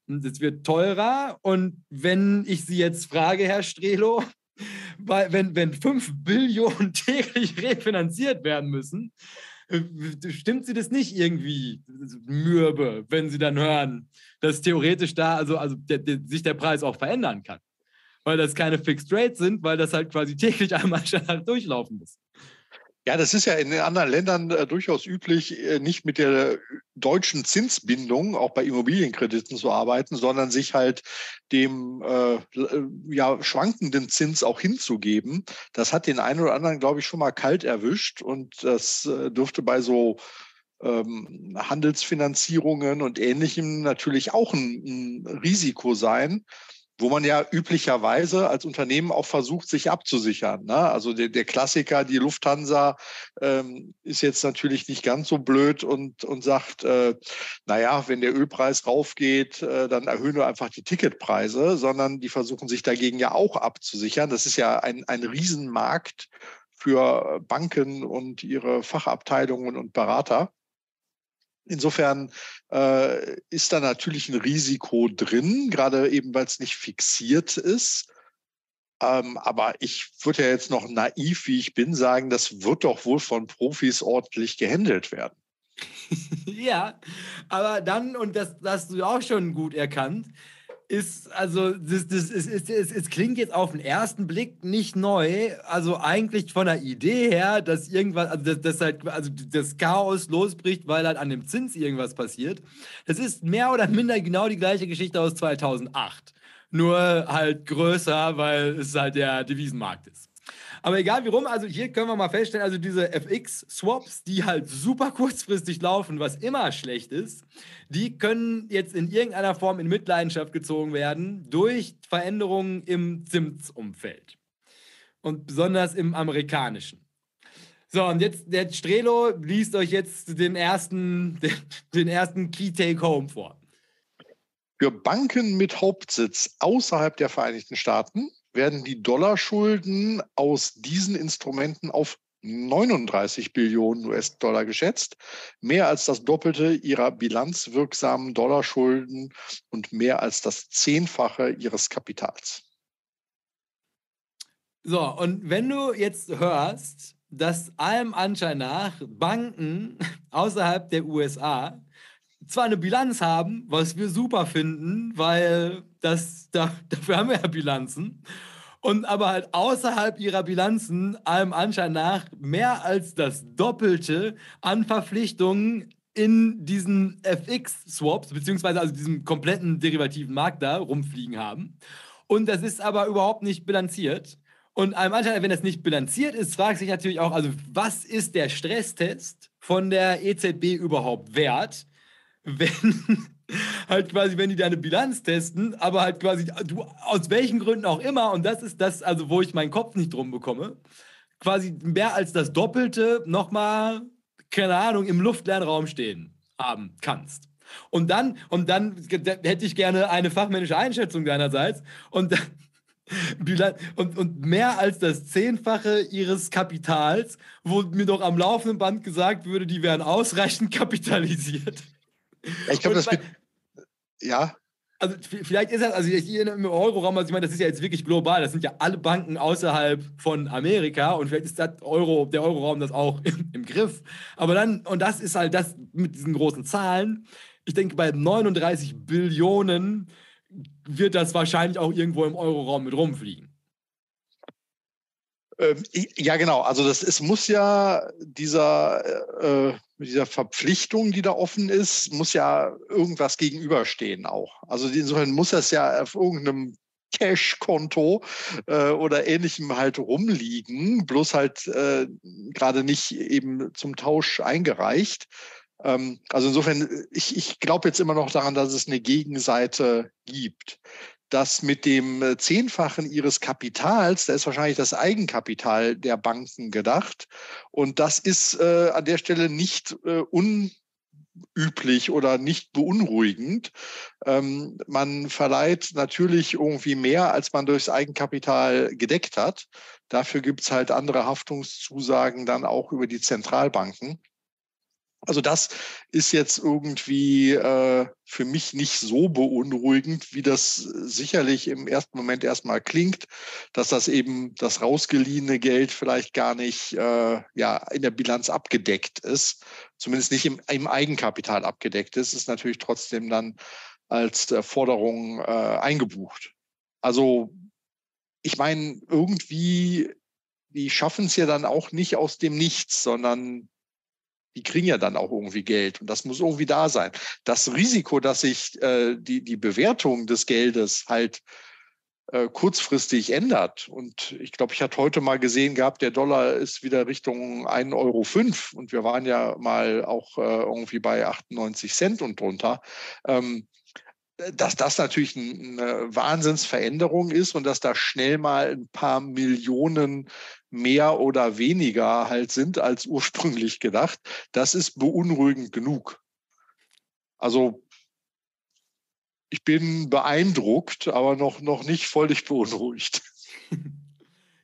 Und es wird teurer. Und wenn ich Sie jetzt frage, Herr Strelo, weil wenn, wenn 5 Billionen täglich refinanziert werden müssen, stimmt Sie das nicht irgendwie mürbe, wenn Sie dann hören, dass theoretisch da also, also der, der, sich der Preis auch verändern kann? Weil das keine Fixed Rates sind, weil das halt quasi täglich einmal durchlaufen muss. Ja, das ist ja in den anderen Ländern äh, durchaus üblich, äh, nicht mit der deutschen Zinsbindung auch bei Immobilienkrediten zu arbeiten, sondern sich halt dem äh, äh, ja, schwankenden Zins auch hinzugeben. Das hat den einen oder anderen, glaube ich, schon mal kalt erwischt und das äh, dürfte bei so ähm, Handelsfinanzierungen und Ähnlichem natürlich auch ein, ein Risiko sein wo man ja üblicherweise als Unternehmen auch versucht, sich abzusichern. Ne? Also der, der, Klassiker, die Lufthansa ähm, ist jetzt natürlich nicht ganz so blöd und, und sagt, äh, naja, wenn der Ölpreis raufgeht, äh, dann erhöhen wir einfach die Ticketpreise, sondern die versuchen sich dagegen ja auch abzusichern. Das ist ja ein, ein Riesenmarkt für Banken und ihre Fachabteilungen und Berater. Insofern äh, ist da natürlich ein Risiko drin, gerade eben weil es nicht fixiert ist. Ähm, aber ich würde ja jetzt noch naiv, wie ich bin, sagen, das wird doch wohl von Profis ordentlich gehandelt werden. ja, aber dann, und das, das hast du auch schon gut erkannt, ist, also, das, das, es, es, es, es klingt jetzt auf den ersten Blick nicht neu. Also eigentlich von der Idee her, dass irgendwas, also dass, dass halt, also das Chaos losbricht, weil halt an dem Zins irgendwas passiert. Das ist mehr oder minder genau die gleiche Geschichte aus 2008. Nur halt größer, weil es halt der Devisenmarkt ist. Aber egal wie rum, also hier können wir mal feststellen, also diese FX-Swaps, die halt super kurzfristig laufen, was immer schlecht ist, die können jetzt in irgendeiner Form in Mitleidenschaft gezogen werden durch Veränderungen im Zinsumfeld. Und besonders im amerikanischen. So, und jetzt, der Strelo liest euch jetzt den ersten, den, den ersten Key Take Home vor. Für Banken mit Hauptsitz außerhalb der Vereinigten Staaten werden die Dollarschulden aus diesen Instrumenten auf 39 Billionen US-Dollar geschätzt, mehr als das Doppelte ihrer bilanzwirksamen Dollarschulden und mehr als das Zehnfache ihres Kapitals. So, und wenn du jetzt hörst, dass allem Anschein nach Banken außerhalb der USA zwar eine Bilanz haben, was wir super finden, weil das, da, dafür haben wir ja Bilanzen, und aber halt außerhalb ihrer Bilanzen allem Anschein nach mehr als das Doppelte an Verpflichtungen in diesen FX-Swaps, beziehungsweise also diesem kompletten derivativen Markt da rumfliegen haben. Und das ist aber überhaupt nicht bilanziert. Und allem Anschein, wenn das nicht bilanziert ist, fragt sich natürlich auch, also was ist der Stresstest von der EZB überhaupt wert, wenn halt quasi, wenn die deine Bilanz testen, aber halt quasi, du aus welchen Gründen auch immer, und das ist das, also wo ich meinen Kopf nicht drum bekomme, quasi mehr als das Doppelte nochmal, keine Ahnung, im luftleeren Raum stehen haben kannst. Und dann, und dann hätte ich gerne eine fachmännische Einschätzung deinerseits. Und und, und mehr als das Zehnfache ihres Kapitals, wo mir doch am laufenden Band gesagt würde, die wären ausreichend kapitalisiert. Ich glaube, das wird. Ja. Also vielleicht ist das, also hier im Euroraum, also ich meine, das ist ja jetzt wirklich global, das sind ja alle Banken außerhalb von Amerika und vielleicht ist das Euro, der Euroraum das auch im, im Griff. Aber dann, und das ist halt das mit diesen großen Zahlen, ich denke, bei 39 Billionen wird das wahrscheinlich auch irgendwo im Euroraum mit rumfliegen. Ähm, ja, genau. Also das es muss ja dieser, äh, dieser Verpflichtung, die da offen ist, muss ja irgendwas gegenüberstehen auch. Also insofern muss das ja auf irgendeinem Cash-Konto äh, oder ähnlichem halt rumliegen, bloß halt äh, gerade nicht eben zum Tausch eingereicht. Ähm, also insofern, ich, ich glaube jetzt immer noch daran, dass es eine Gegenseite gibt. Das mit dem äh, Zehnfachen ihres Kapitals, da ist wahrscheinlich das Eigenkapital der Banken gedacht. Und das ist äh, an der Stelle nicht äh, unüblich oder nicht beunruhigend. Ähm, man verleiht natürlich irgendwie mehr, als man durchs Eigenkapital gedeckt hat. Dafür gibt es halt andere Haftungszusagen dann auch über die Zentralbanken. Also das ist jetzt irgendwie äh, für mich nicht so beunruhigend, wie das sicherlich im ersten Moment erstmal klingt, dass das eben das rausgeliehene Geld vielleicht gar nicht äh, ja, in der Bilanz abgedeckt ist, zumindest nicht im, im Eigenkapital abgedeckt ist, ist natürlich trotzdem dann als äh, Forderung äh, eingebucht. Also ich meine, irgendwie, die schaffen es ja dann auch nicht aus dem Nichts, sondern die kriegen ja dann auch irgendwie Geld und das muss irgendwie da sein. Das Risiko, dass sich äh, die, die Bewertung des Geldes halt äh, kurzfristig ändert. Und ich glaube, ich hatte heute mal gesehen gehabt, der Dollar ist wieder Richtung 1,05 Euro und wir waren ja mal auch äh, irgendwie bei 98 Cent und drunter. Ähm, dass das natürlich eine Wahnsinnsveränderung ist und dass da schnell mal ein paar Millionen mehr oder weniger halt sind als ursprünglich gedacht, das ist beunruhigend genug. Also ich bin beeindruckt, aber noch, noch nicht völlig beunruhigt.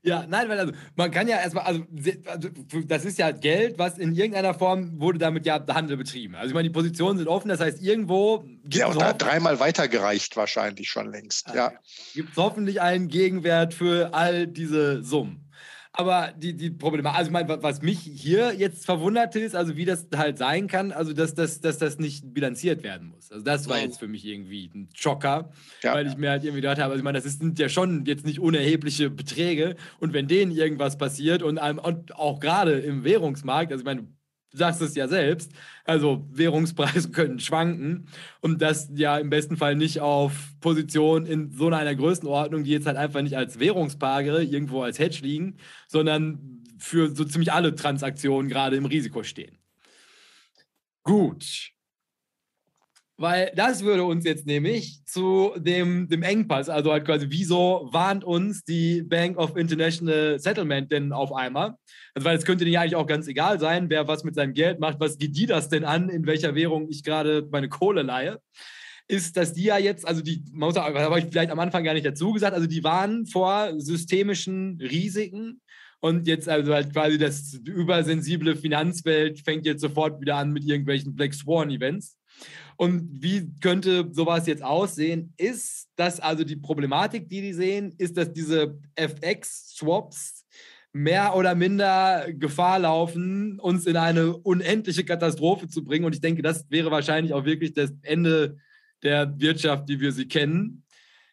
Ja, nein, weil also man kann ja erstmal, also, also das ist ja Geld, was in irgendeiner Form wurde damit ja Handel betrieben. Also ich meine, die Positionen sind offen, das heißt irgendwo gibt ja, und da dreimal weitergereicht wahrscheinlich schon längst. Ja. Gibt es hoffentlich einen Gegenwert für all diese Summen. Aber die, die Problematik, also ich meine, was mich hier jetzt verwundert ist, also wie das halt sein kann, also dass, dass, dass das nicht bilanziert werden muss. Also das war jetzt für mich irgendwie ein Schocker, ja. weil ich mir halt irgendwie gedacht habe, also ich meine, das sind ja schon jetzt nicht unerhebliche Beträge und wenn denen irgendwas passiert und, und auch gerade im Währungsmarkt, also ich meine, Du sagst es ja selbst, also Währungspreise können schwanken und das ja im besten Fall nicht auf Position in so einer Größenordnung, die jetzt halt einfach nicht als Währungspaare irgendwo als Hedge liegen, sondern für so ziemlich alle Transaktionen gerade im Risiko stehen. Gut. Weil das würde uns jetzt nämlich zu dem, dem Engpass, also halt quasi, wieso warnt uns die Bank of International Settlement denn auf einmal? Also, weil es könnte denen ja eigentlich auch ganz egal sein, wer was mit seinem Geld macht. Was geht die das denn an, in welcher Währung ich gerade meine Kohle leihe? Ist, dass die ja jetzt, also die, man muss auch, da habe ich vielleicht am Anfang gar nicht dazu gesagt, also die waren vor systemischen Risiken und jetzt also halt quasi das übersensible Finanzwelt fängt jetzt sofort wieder an mit irgendwelchen Black Swan Events. Und wie könnte sowas jetzt aussehen? Ist dass also die Problematik, die die sehen, ist, dass diese FX-Swaps mehr oder minder Gefahr laufen, uns in eine unendliche Katastrophe zu bringen. Und ich denke, das wäre wahrscheinlich auch wirklich das Ende der Wirtschaft, wie wir sie kennen.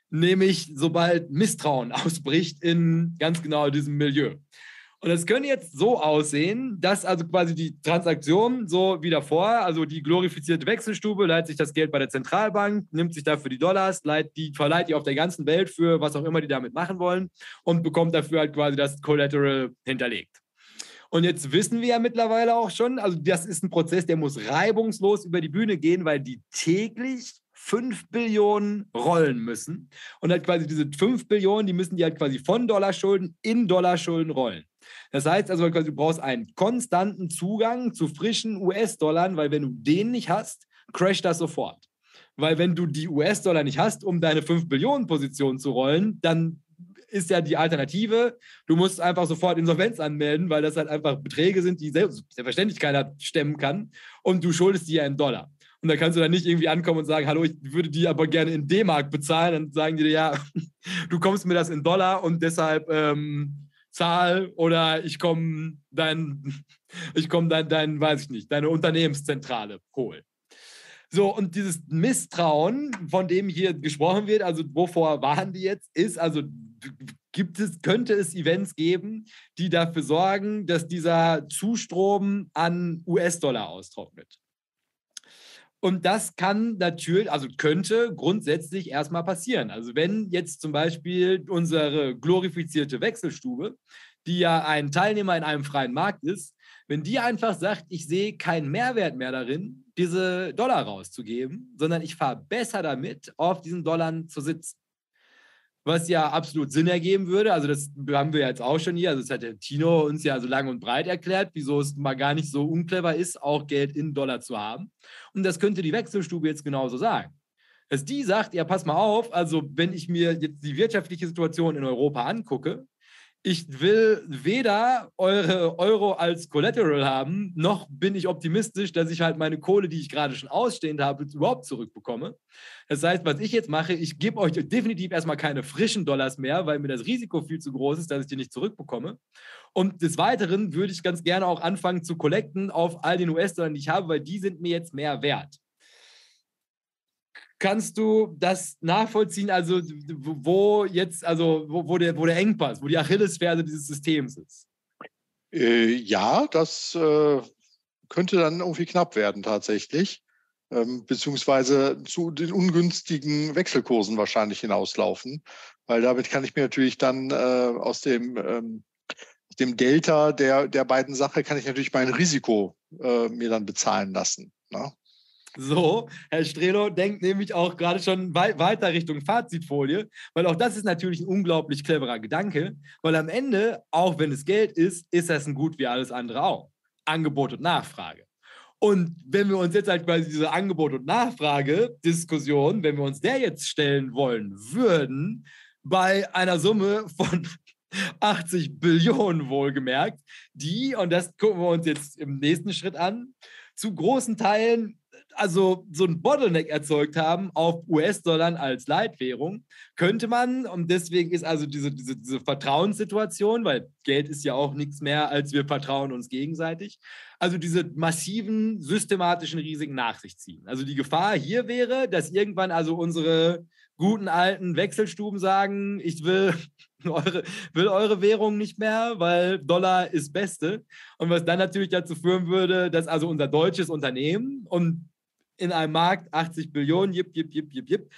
Nämlich sobald Misstrauen ausbricht in ganz genau diesem Milieu. Und es könnte jetzt so aussehen, dass also quasi die Transaktion so wie davor, also die glorifizierte Wechselstube leiht sich das Geld bei der Zentralbank, nimmt sich dafür die Dollars, leiht die, verleiht die auf der ganzen Welt für was auch immer die damit machen wollen und bekommt dafür halt quasi das Collateral hinterlegt. Und jetzt wissen wir ja mittlerweile auch schon, also das ist ein Prozess, der muss reibungslos über die Bühne gehen, weil die täglich 5 Billionen rollen müssen. Und halt quasi diese 5 Billionen, die müssen die halt quasi von Dollarschulden in Dollarschulden rollen. Das heißt also, du brauchst einen konstanten Zugang zu frischen US-Dollar, weil wenn du den nicht hast, crasht das sofort. Weil wenn du die US-Dollar nicht hast, um deine 5 Billionen Position zu rollen, dann ist ja die Alternative. Du musst einfach sofort Insolvenz anmelden, weil das halt einfach Beträge sind, die selbstverständlich keiner stemmen kann. Und du schuldest die ja in Dollar. Und da kannst du dann nicht irgendwie ankommen und sagen, hallo, ich würde die aber gerne in D-Mark bezahlen. Dann sagen die dir, ja, du kommst mir das in Dollar und deshalb ähm, zahl oder ich komme dein, ich komme dein, dein, weiß ich nicht, deine Unternehmenszentrale holen. So, und dieses Misstrauen, von dem hier gesprochen wird, also wovor waren die jetzt, ist, also gibt es, könnte es Events geben, die dafür sorgen, dass dieser Zustrom an US-Dollar austrocknet. Und das kann natürlich, also könnte grundsätzlich erstmal passieren. Also wenn jetzt zum Beispiel unsere glorifizierte Wechselstube, die ja ein Teilnehmer in einem freien Markt ist, wenn die einfach sagt, ich sehe keinen Mehrwert mehr darin, diese Dollar rauszugeben, sondern ich fahre besser damit, auf diesen Dollar zu sitzen was ja absolut Sinn ergeben würde. Also das haben wir jetzt auch schon hier. Also das hat der Tino uns ja so lang und breit erklärt, wieso es mal gar nicht so unclever ist, auch Geld in Dollar zu haben. Und das könnte die Wechselstube jetzt genauso sagen. Dass die sagt, ja, pass mal auf, also wenn ich mir jetzt die wirtschaftliche Situation in Europa angucke, ich will weder eure Euro als Collateral haben, noch bin ich optimistisch, dass ich halt meine Kohle, die ich gerade schon ausstehend habe, überhaupt zurückbekomme. Das heißt, was ich jetzt mache, ich gebe euch definitiv erstmal keine frischen Dollars mehr, weil mir das Risiko viel zu groß ist, dass ich die nicht zurückbekomme. Und des Weiteren würde ich ganz gerne auch anfangen zu collecten auf all den US-Dollar, die ich habe, weil die sind mir jetzt mehr wert. Kannst du das nachvollziehen, also wo jetzt, also wo, wo, der, wo der Engpass, wo die Achillesferse dieses Systems ist? Äh, ja, das äh, könnte dann irgendwie knapp werden tatsächlich, ähm, beziehungsweise zu den ungünstigen Wechselkursen wahrscheinlich hinauslaufen, weil damit kann ich mir natürlich dann äh, aus dem ähm, dem Delta der, der beiden Sache kann ich natürlich mein Risiko äh, mir dann bezahlen lassen. Ne? So, Herr Strelo denkt nämlich auch gerade schon wei weiter Richtung Fazitfolie, weil auch das ist natürlich ein unglaublich cleverer Gedanke, weil am Ende, auch wenn es Geld ist, ist das ein Gut wie alles andere auch. Angebot und Nachfrage. Und wenn wir uns jetzt halt quasi diese Angebot- und Nachfrage-Diskussion, wenn wir uns der jetzt stellen wollen würden, bei einer Summe von 80 Billionen wohlgemerkt, die, und das gucken wir uns jetzt im nächsten Schritt an, zu großen Teilen also so ein Bottleneck erzeugt haben auf US-Dollar als Leitwährung, könnte man, und deswegen ist also diese, diese, diese Vertrauenssituation, weil Geld ist ja auch nichts mehr, als wir vertrauen uns gegenseitig, also diese massiven systematischen Risiken nach sich ziehen. Also die Gefahr hier wäre, dass irgendwann also unsere guten alten Wechselstuben sagen, ich will eure, will eure Währung nicht mehr, weil Dollar ist Beste. Und was dann natürlich dazu führen würde, dass also unser deutsches Unternehmen und in einem Markt 80 Billionen, jip, jip, jip, jip, jip.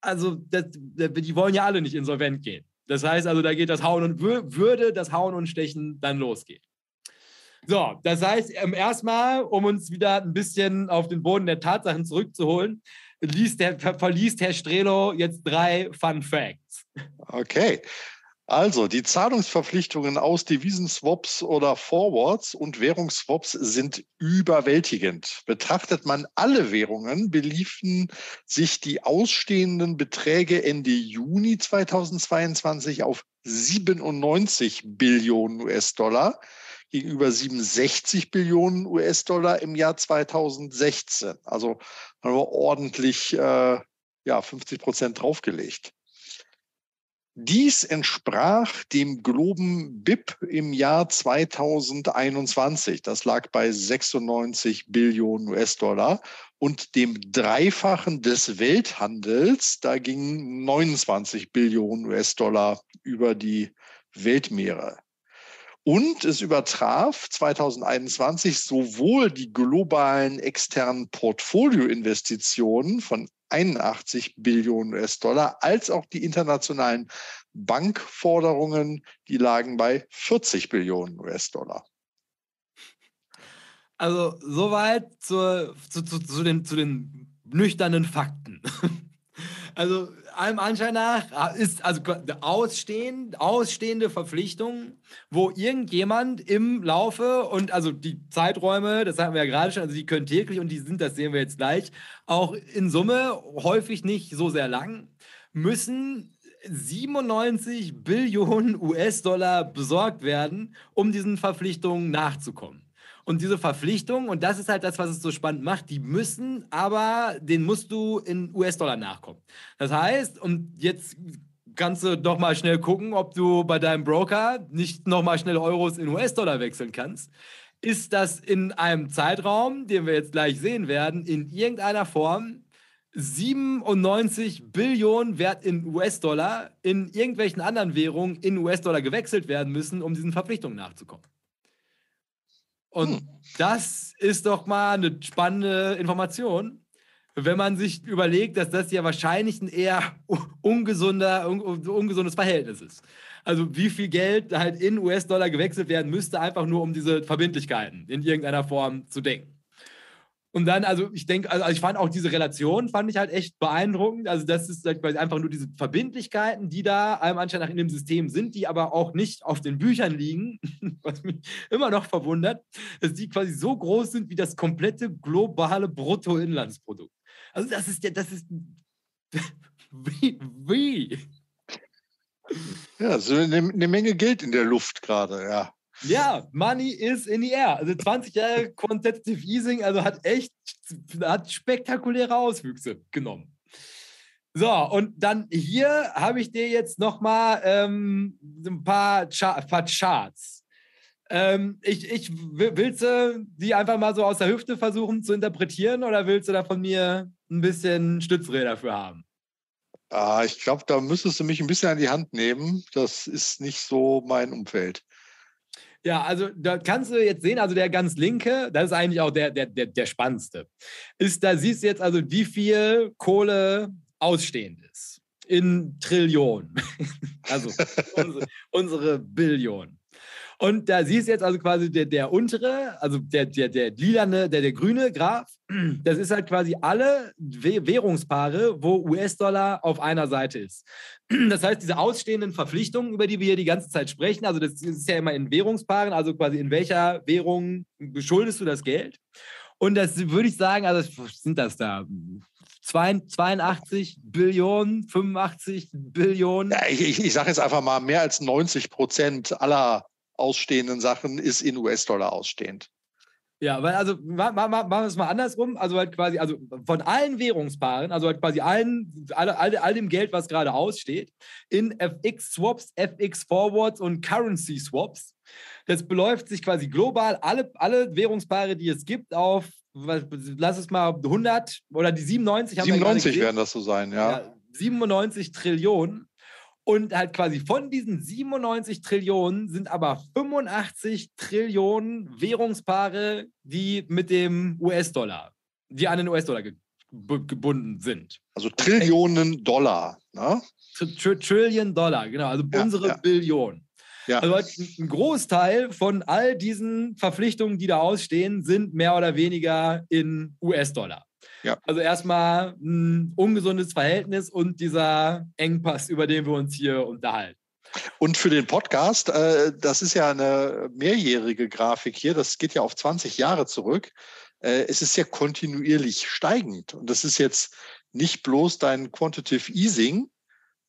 Also das, die wollen ja alle nicht insolvent gehen. Das heißt also, da geht das Hauen und würde das Hauen und Stechen dann losgehen. So, das heißt, ähm, erstmal, um uns wieder ein bisschen auf den Boden der Tatsachen zurückzuholen, liest der, verliest Herr Strelo jetzt drei Fun Facts. Okay. Also, die Zahlungsverpflichtungen aus Devisenswaps oder Forwards und Währungsswaps sind überwältigend. Betrachtet man alle Währungen, beliefen sich die ausstehenden Beträge Ende Juni 2022 auf 97 Billionen US-Dollar gegenüber 67 Billionen US-Dollar im Jahr 2016. Also haben wir ordentlich äh, ja, 50 Prozent draufgelegt. Dies entsprach dem Globen BIP im Jahr 2021. Das lag bei 96 Billionen US-Dollar und dem Dreifachen des Welthandels. Da gingen 29 Billionen US-Dollar über die Weltmeere. Und es übertraf 2021 sowohl die globalen externen Portfolioinvestitionen von 81 Billionen US-Dollar, als auch die internationalen Bankforderungen, die lagen bei 40 Billionen US-Dollar. Also soweit zu, zu, zu, zu, den, zu den nüchternen Fakten. Also allem Anschein nach ist also ausstehend, ausstehende Verpflichtungen, wo irgendjemand im Laufe und also die Zeiträume, das hatten wir ja gerade schon, also die können täglich und die sind, das sehen wir jetzt gleich, auch in Summe häufig nicht so sehr lang, müssen 97 Billionen US-Dollar besorgt werden, um diesen Verpflichtungen nachzukommen. Und diese Verpflichtungen, und das ist halt das, was es so spannend macht, die müssen, aber den musst du in US-Dollar nachkommen. Das heißt, und jetzt kannst du doch mal schnell gucken, ob du bei deinem Broker nicht noch mal schnell Euros in US-Dollar wechseln kannst. Ist das in einem Zeitraum, den wir jetzt gleich sehen werden, in irgendeiner Form 97 Billionen Wert in US-Dollar in irgendwelchen anderen Währungen in US-Dollar gewechselt werden müssen, um diesen Verpflichtungen nachzukommen. Und hm. das ist doch mal eine spannende Information, wenn man sich überlegt, dass das ja wahrscheinlich ein eher ungesunder, un ungesundes Verhältnis ist. Also wie viel Geld halt in US-Dollar gewechselt werden müsste, einfach nur um diese Verbindlichkeiten in irgendeiner Form zu denken. Und dann, also ich denke, also ich fand auch diese Relation, fand ich halt echt beeindruckend. Also das ist halt einfach nur diese Verbindlichkeiten, die da einem anscheinend nach in dem System sind, die aber auch nicht auf den Büchern liegen, was mich immer noch verwundert, dass die quasi so groß sind wie das komplette globale Bruttoinlandsprodukt. Also das ist ja, das ist wie, wie? Ja, so eine, eine Menge Geld in der Luft gerade, ja. Ja, Money is in the air. Also 20 Jahre Quantitative Easing, also hat echt hat spektakuläre Auswüchse genommen. So, und dann hier habe ich dir jetzt nochmal ähm, ein paar, Char paar Charts. Ähm, ich, ich, willst du die einfach mal so aus der Hüfte versuchen zu interpretieren oder willst du da von mir ein bisschen Stützräder dafür haben? Ah, ich glaube, da müsstest du mich ein bisschen an die Hand nehmen. Das ist nicht so mein Umfeld. Ja, also da kannst du jetzt sehen, also der ganz linke, das ist eigentlich auch der, der, der, der spannendste. Ist, da siehst du jetzt also, wie viel Kohle ausstehend ist. In Trillionen. also unsere, unsere Billionen. Und da siehst du jetzt also quasi der, der untere, also der, der, der lilane, der, der grüne Graph, das ist halt quasi alle Währungspaare, wo US-Dollar auf einer Seite ist. Das heißt, diese ausstehenden Verpflichtungen, über die wir hier die ganze Zeit sprechen, also das ist ja immer in Währungspaaren, also quasi in welcher Währung beschuldest du das Geld? Und das würde ich sagen, also sind das da 82 Billionen, 85 Billionen. Ja, ich, ich sage jetzt einfach mal, mehr als 90 Prozent aller ausstehenden Sachen ist in US-Dollar ausstehend. Ja, weil also machen wir es mal andersrum. Also halt quasi, also von allen Währungspaaren, also halt quasi allen, all, all, all dem Geld, was gerade aussteht, in FX-Swaps, FX-Forwards und Currency-Swaps. Das beläuft sich quasi global alle, alle Währungspaare, die es gibt, auf, lass es mal 100 oder die 97 haben 97 wir werden das so sein, ja. ja 97 Trillionen. Und halt quasi von diesen 97 Trillionen sind aber 85 Trillionen Währungspaare, die mit dem US-Dollar, die an den US-Dollar ge gebunden sind. Also Trillionen Dollar, ne? Trillion Dollar, genau, also ja, unsere ja. Billion. Ja. Also ein Großteil von all diesen Verpflichtungen, die da ausstehen, sind mehr oder weniger in US-Dollar. Ja. Also erstmal ein ungesundes Verhältnis und dieser Engpass, über den wir uns hier unterhalten. Und für den Podcast, äh, das ist ja eine mehrjährige Grafik hier, das geht ja auf 20 Jahre zurück. Äh, es ist ja kontinuierlich steigend. Und das ist jetzt nicht bloß dein Quantitative Easing,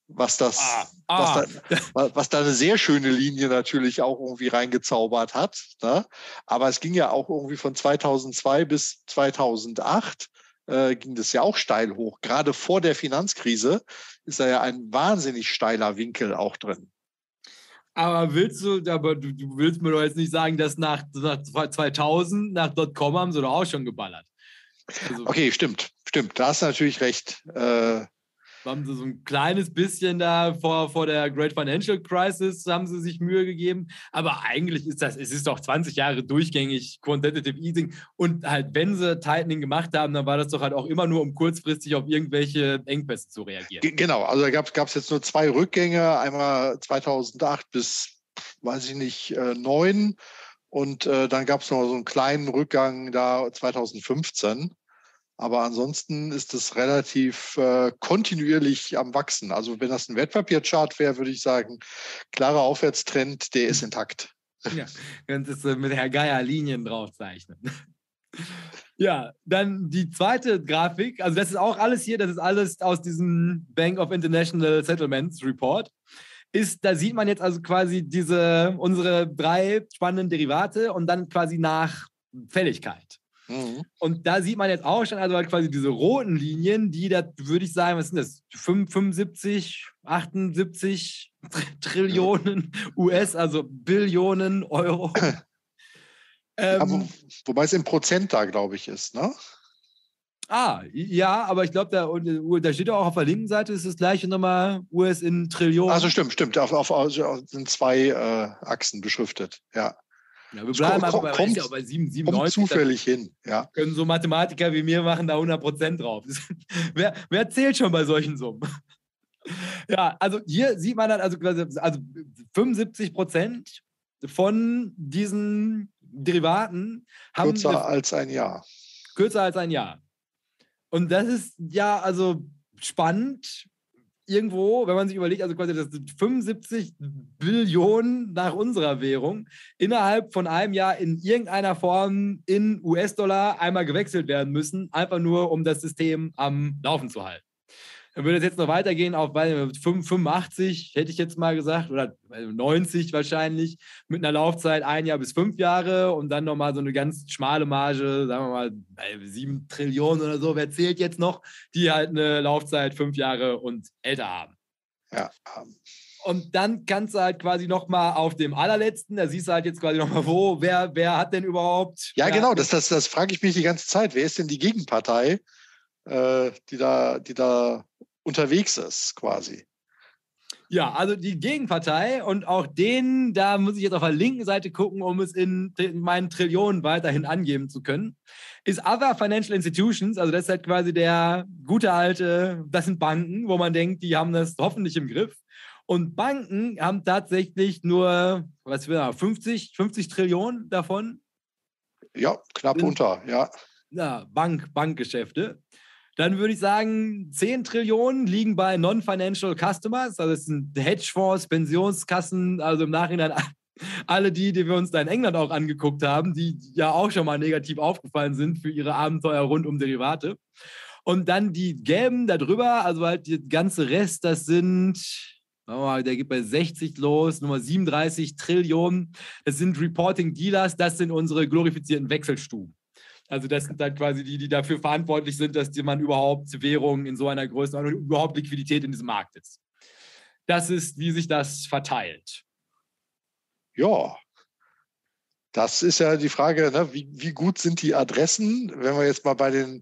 was das, ah, ah. Was, da, was da eine sehr schöne Linie natürlich auch irgendwie reingezaubert hat. Ne? Aber es ging ja auch irgendwie von 2002 bis 2008 äh, ging das ja auch steil hoch. Gerade vor der Finanzkrise ist da ja ein wahnsinnig steiler Winkel auch drin. Aber willst du, aber du, du willst mir doch jetzt nicht sagen, dass nach, nach 2000, nach .com haben sie doch auch schon geballert. Also, okay, stimmt, stimmt. Da hast du natürlich recht. Äh, haben sie so ein kleines bisschen da vor, vor der Great Financial Crisis haben sie sich Mühe gegeben. Aber eigentlich ist das, es ist doch 20 Jahre durchgängig Quantitative Easing. Und halt, wenn sie Tightening gemacht haben, dann war das doch halt auch immer nur, um kurzfristig auf irgendwelche Engpässe zu reagieren. Genau, also da gab es jetzt nur zwei Rückgänge, einmal 2008 bis, weiß ich nicht, äh, 9. Und äh, dann gab es noch so einen kleinen Rückgang da 2015. Aber ansonsten ist es relativ äh, kontinuierlich am Wachsen. Also wenn das ein Wertpapierchart wäre, würde ich sagen, klarer Aufwärtstrend, der ist intakt. Ja, könntest du mit Herr Geier Linien draufzeichnen. Ja, dann die zweite Grafik, also das ist auch alles hier, das ist alles aus diesem Bank of International Settlements Report. Ist, da sieht man jetzt also quasi diese, unsere drei spannenden Derivate und dann quasi nach Fälligkeit. Mhm. Und da sieht man jetzt auch schon, also halt quasi diese roten Linien, die da würde ich sagen, was sind das? 75, 78 Trillionen US, also Billionen Euro. ähm, ja, wo, wobei es im Prozent da, glaube ich, ist, ne? Ah, ja, aber ich glaube, da, da steht auch auf der linken Seite ist das gleiche nochmal US in Trillionen. Also stimmt, stimmt. Auf, auf, auf sind zwei äh, Achsen beschriftet, ja. Ja, wir bleiben einfach bei, kommt, ja bei 7, 97. zufällig hin, ja. Können so Mathematiker wie mir machen da 100 Prozent drauf. wer, wer zählt schon bei solchen Summen? ja, also hier sieht man dann also, also 75 Prozent von diesen Derivaten haben. Kürzer als ein Jahr. Kürzer als ein Jahr. Und das ist ja also spannend, irgendwo, wenn man sich überlegt, also quasi das sind 75 Billionen nach unserer Währung innerhalb von einem Jahr in irgendeiner Form in US-Dollar einmal gewechselt werden müssen, einfach nur um das System am Laufen zu halten. Dann würde es jetzt noch weitergehen auf 85, hätte ich jetzt mal gesagt, oder 90 wahrscheinlich, mit einer Laufzeit ein Jahr bis fünf Jahre und dann nochmal so eine ganz schmale Marge, sagen wir mal sieben Trillionen oder so, wer zählt jetzt noch, die halt eine Laufzeit fünf Jahre und älter haben. Ja. Und dann kannst du halt quasi nochmal auf dem allerletzten, da siehst du halt jetzt quasi nochmal, wo, wer, wer hat denn überhaupt. Ja, genau, das, das, das frage ich mich die ganze Zeit. Wer ist denn die Gegenpartei, äh, die, da, die da unterwegs ist, quasi. Ja, also die Gegenpartei und auch den, da muss ich jetzt auf der linken Seite gucken, um es in, meinen Trillionen weiterhin angeben zu können, ist Other Financial Institutions. Also das ist halt quasi der gute alte, das sind Banken, wo man denkt, die haben das hoffentlich im Griff. Und Banken haben tatsächlich nur, was wir 50, 50 Trillionen davon. Ja, knapp sind, unter, ja. Ja, Bank, Bankgeschäfte. Dann würde ich sagen, 10 Trillionen liegen bei Non-Financial Customers. Also, das sind Hedgefonds, Pensionskassen, also im Nachhinein alle die, die wir uns da in England auch angeguckt haben, die ja auch schon mal negativ aufgefallen sind für ihre Abenteuer rund um Derivate. Und dann die gelben darüber, also halt der ganze Rest, das sind, mal, der geht bei 60 los, Nummer 37 Trillionen. Das sind Reporting Dealers, das sind unsere glorifizierten Wechselstuben. Also das sind dann quasi die, die dafür verantwortlich sind, dass man überhaupt Währung in so einer Größenordnung, überhaupt Liquidität in diesem Markt ist. Das ist, wie sich das verteilt. Ja, das ist ja die Frage, ne? wie, wie gut sind die Adressen? Wenn wir jetzt mal bei den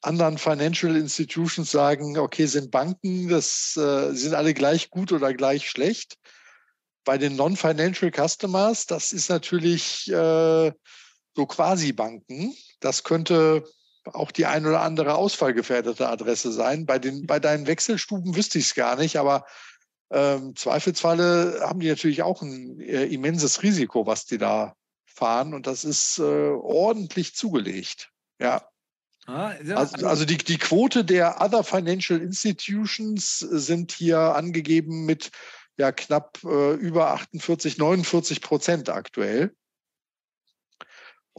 anderen Financial Institutions sagen, okay, sind Banken, das äh, sind alle gleich gut oder gleich schlecht. Bei den Non-Financial Customers, das ist natürlich äh, so Quasi-Banken. Das könnte auch die ein oder andere ausfallgefährdete Adresse sein. Bei, den, bei deinen Wechselstuben wüsste ich es gar nicht, aber ähm, Zweifelsfalle haben die natürlich auch ein äh, immenses Risiko, was die da fahren. Und das ist äh, ordentlich zugelegt. Ja. Ah, also, also die, die Quote der Other Financial Institutions sind hier angegeben mit ja knapp äh, über 48, 49 Prozent aktuell.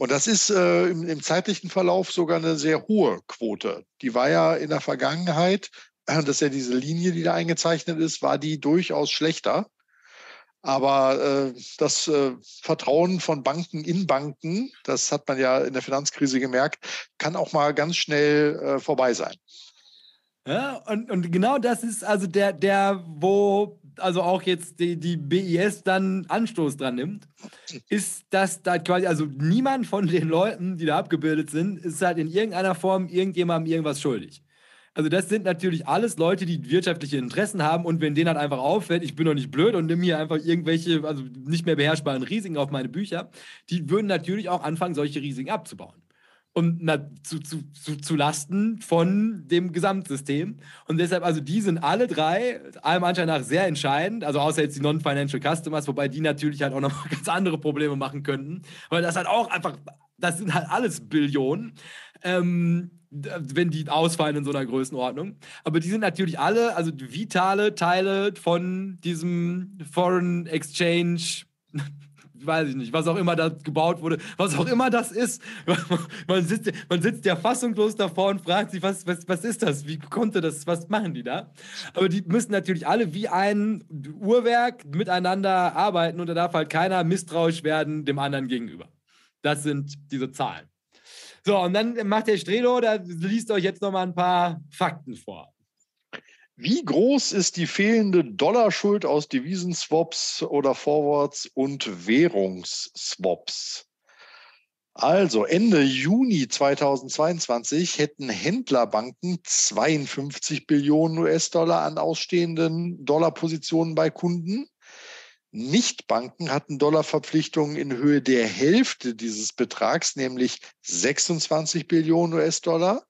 Und das ist äh, im, im, zeitlichen Verlauf sogar eine sehr hohe Quote. Die war ja in der Vergangenheit, das ist ja diese Linie, die da eingezeichnet ist, war die durchaus schlechter. Aber äh, das äh, Vertrauen von Banken in Banken, das hat man ja in der Finanzkrise gemerkt, kann auch mal ganz schnell äh, vorbei sein. Ja, und, und genau das ist also der, der, wo also auch jetzt die, die BIS dann Anstoß dran nimmt, ist, dass da quasi, also niemand von den Leuten, die da abgebildet sind, ist halt in irgendeiner Form irgendjemandem irgendwas schuldig. Also das sind natürlich alles Leute, die wirtschaftliche Interessen haben und wenn denen halt einfach auffällt, ich bin doch nicht blöd und nehme hier einfach irgendwelche, also nicht mehr beherrschbaren Risiken auf meine Bücher, die würden natürlich auch anfangen, solche Risiken abzubauen und na, zu, zu, zu, zu Lasten von dem Gesamtsystem. Und deshalb, also die sind alle drei, allem Anschein nach, sehr entscheidend. Also außer jetzt die Non-Financial Customers, wobei die natürlich halt auch noch ganz andere Probleme machen könnten. Weil das halt auch einfach, das sind halt alles Billionen. Ähm, wenn die ausfallen in so einer Größenordnung. Aber die sind natürlich alle, also vitale Teile von diesem Foreign Exchange weiß ich nicht, was auch immer da gebaut wurde, was auch immer das ist. Man sitzt, man sitzt ja fassungslos davor und fragt sich, was, was, was ist das? Wie konnte das, was machen die da? Aber die müssen natürlich alle wie ein Uhrwerk miteinander arbeiten und da darf halt keiner misstrauisch werden dem anderen gegenüber. Das sind diese Zahlen. So, und dann macht der Strelo, da liest euch jetzt nochmal ein paar Fakten vor. Wie groß ist die fehlende Dollarschuld aus Devisenswaps oder Forwards und Währungsswaps? Also Ende Juni 2022 hätten Händlerbanken 52 Billionen US-Dollar an ausstehenden Dollarpositionen bei Kunden. Nichtbanken hatten Dollarverpflichtungen in Höhe der Hälfte dieses Betrags, nämlich 26 Billionen US-Dollar.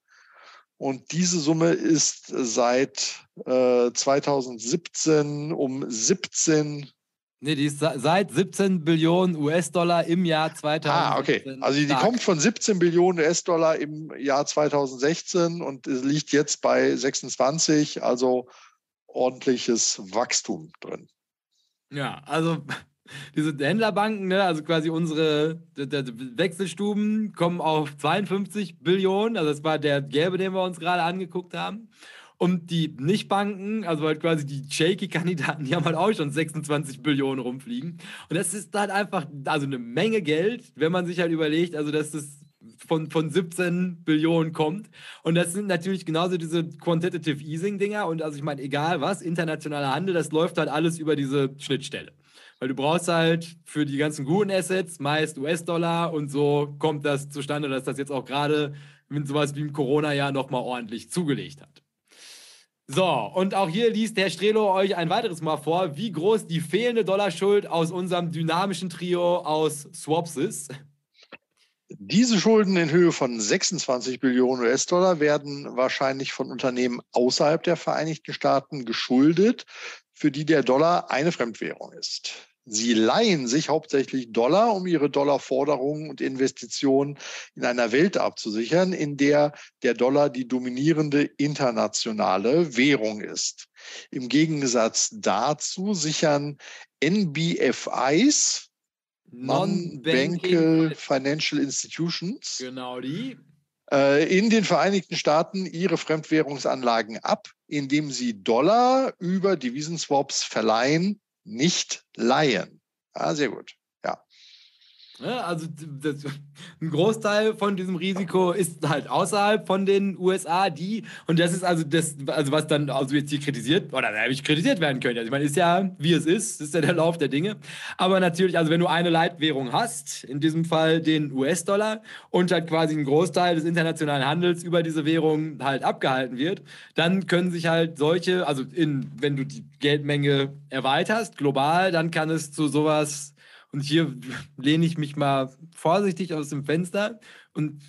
Und diese Summe ist seit äh, 2017 um 17 Nee, die ist seit 17 Billionen US-Dollar im Jahr 2016. Ah, okay. Also die stark. kommt von 17 Billionen US-Dollar im Jahr 2016 und liegt jetzt bei 26, also ordentliches Wachstum drin. Ja, also diese Händlerbanken, ne, also quasi unsere Wechselstuben kommen auf 52 Billionen. Also das war der gelbe, den wir uns gerade angeguckt haben. Und die Nichtbanken, also halt quasi die Shaky-Kandidaten, die haben halt auch schon 26 Billionen rumfliegen. Und das ist halt einfach, also eine Menge Geld, wenn man sich halt überlegt, also dass das von, von 17 Billionen kommt. Und das sind natürlich genauso diese Quantitative Easing-Dinger. Und also ich meine, egal was, internationaler Handel, das läuft halt alles über diese Schnittstelle. Weil du brauchst halt für die ganzen guten Assets meist US-Dollar und so kommt das zustande, dass das jetzt auch gerade mit sowas wie im Corona-Jahr nochmal ordentlich zugelegt hat. So, und auch hier liest Herr Strelo euch ein weiteres Mal vor, wie groß die fehlende Dollarschuld aus unserem dynamischen Trio aus Swaps ist. Diese Schulden in Höhe von 26 Billionen US-Dollar werden wahrscheinlich von Unternehmen außerhalb der Vereinigten Staaten geschuldet, für die der Dollar eine Fremdwährung ist. Sie leihen sich hauptsächlich Dollar, um ihre Dollarforderungen und Investitionen in einer Welt abzusichern, in der der Dollar die dominierende internationale Währung ist. Im Gegensatz dazu sichern NBFIs, Non-Banking Financial Institutions, genau die, äh, in den Vereinigten Staaten ihre Fremdwährungsanlagen ab, indem sie Dollar über Devisenswaps verleihen nicht leihen. Ah, sehr gut. Ja also das, ein Großteil von diesem Risiko ist halt außerhalb von den USA, die, und das ist also das, also was dann also jetzt hier kritisiert, oder da habe ich kritisiert werden können. Also ich meine, ist ja, wie es ist, ist ja der Lauf der Dinge. Aber natürlich, also wenn du eine Leitwährung hast, in diesem Fall den US-Dollar, und halt quasi ein Großteil des internationalen Handels über diese Währung halt abgehalten wird, dann können sich halt solche, also in, wenn du die Geldmenge erweiterst, global, dann kann es zu sowas und hier lehne ich mich mal vorsichtig aus dem Fenster. Und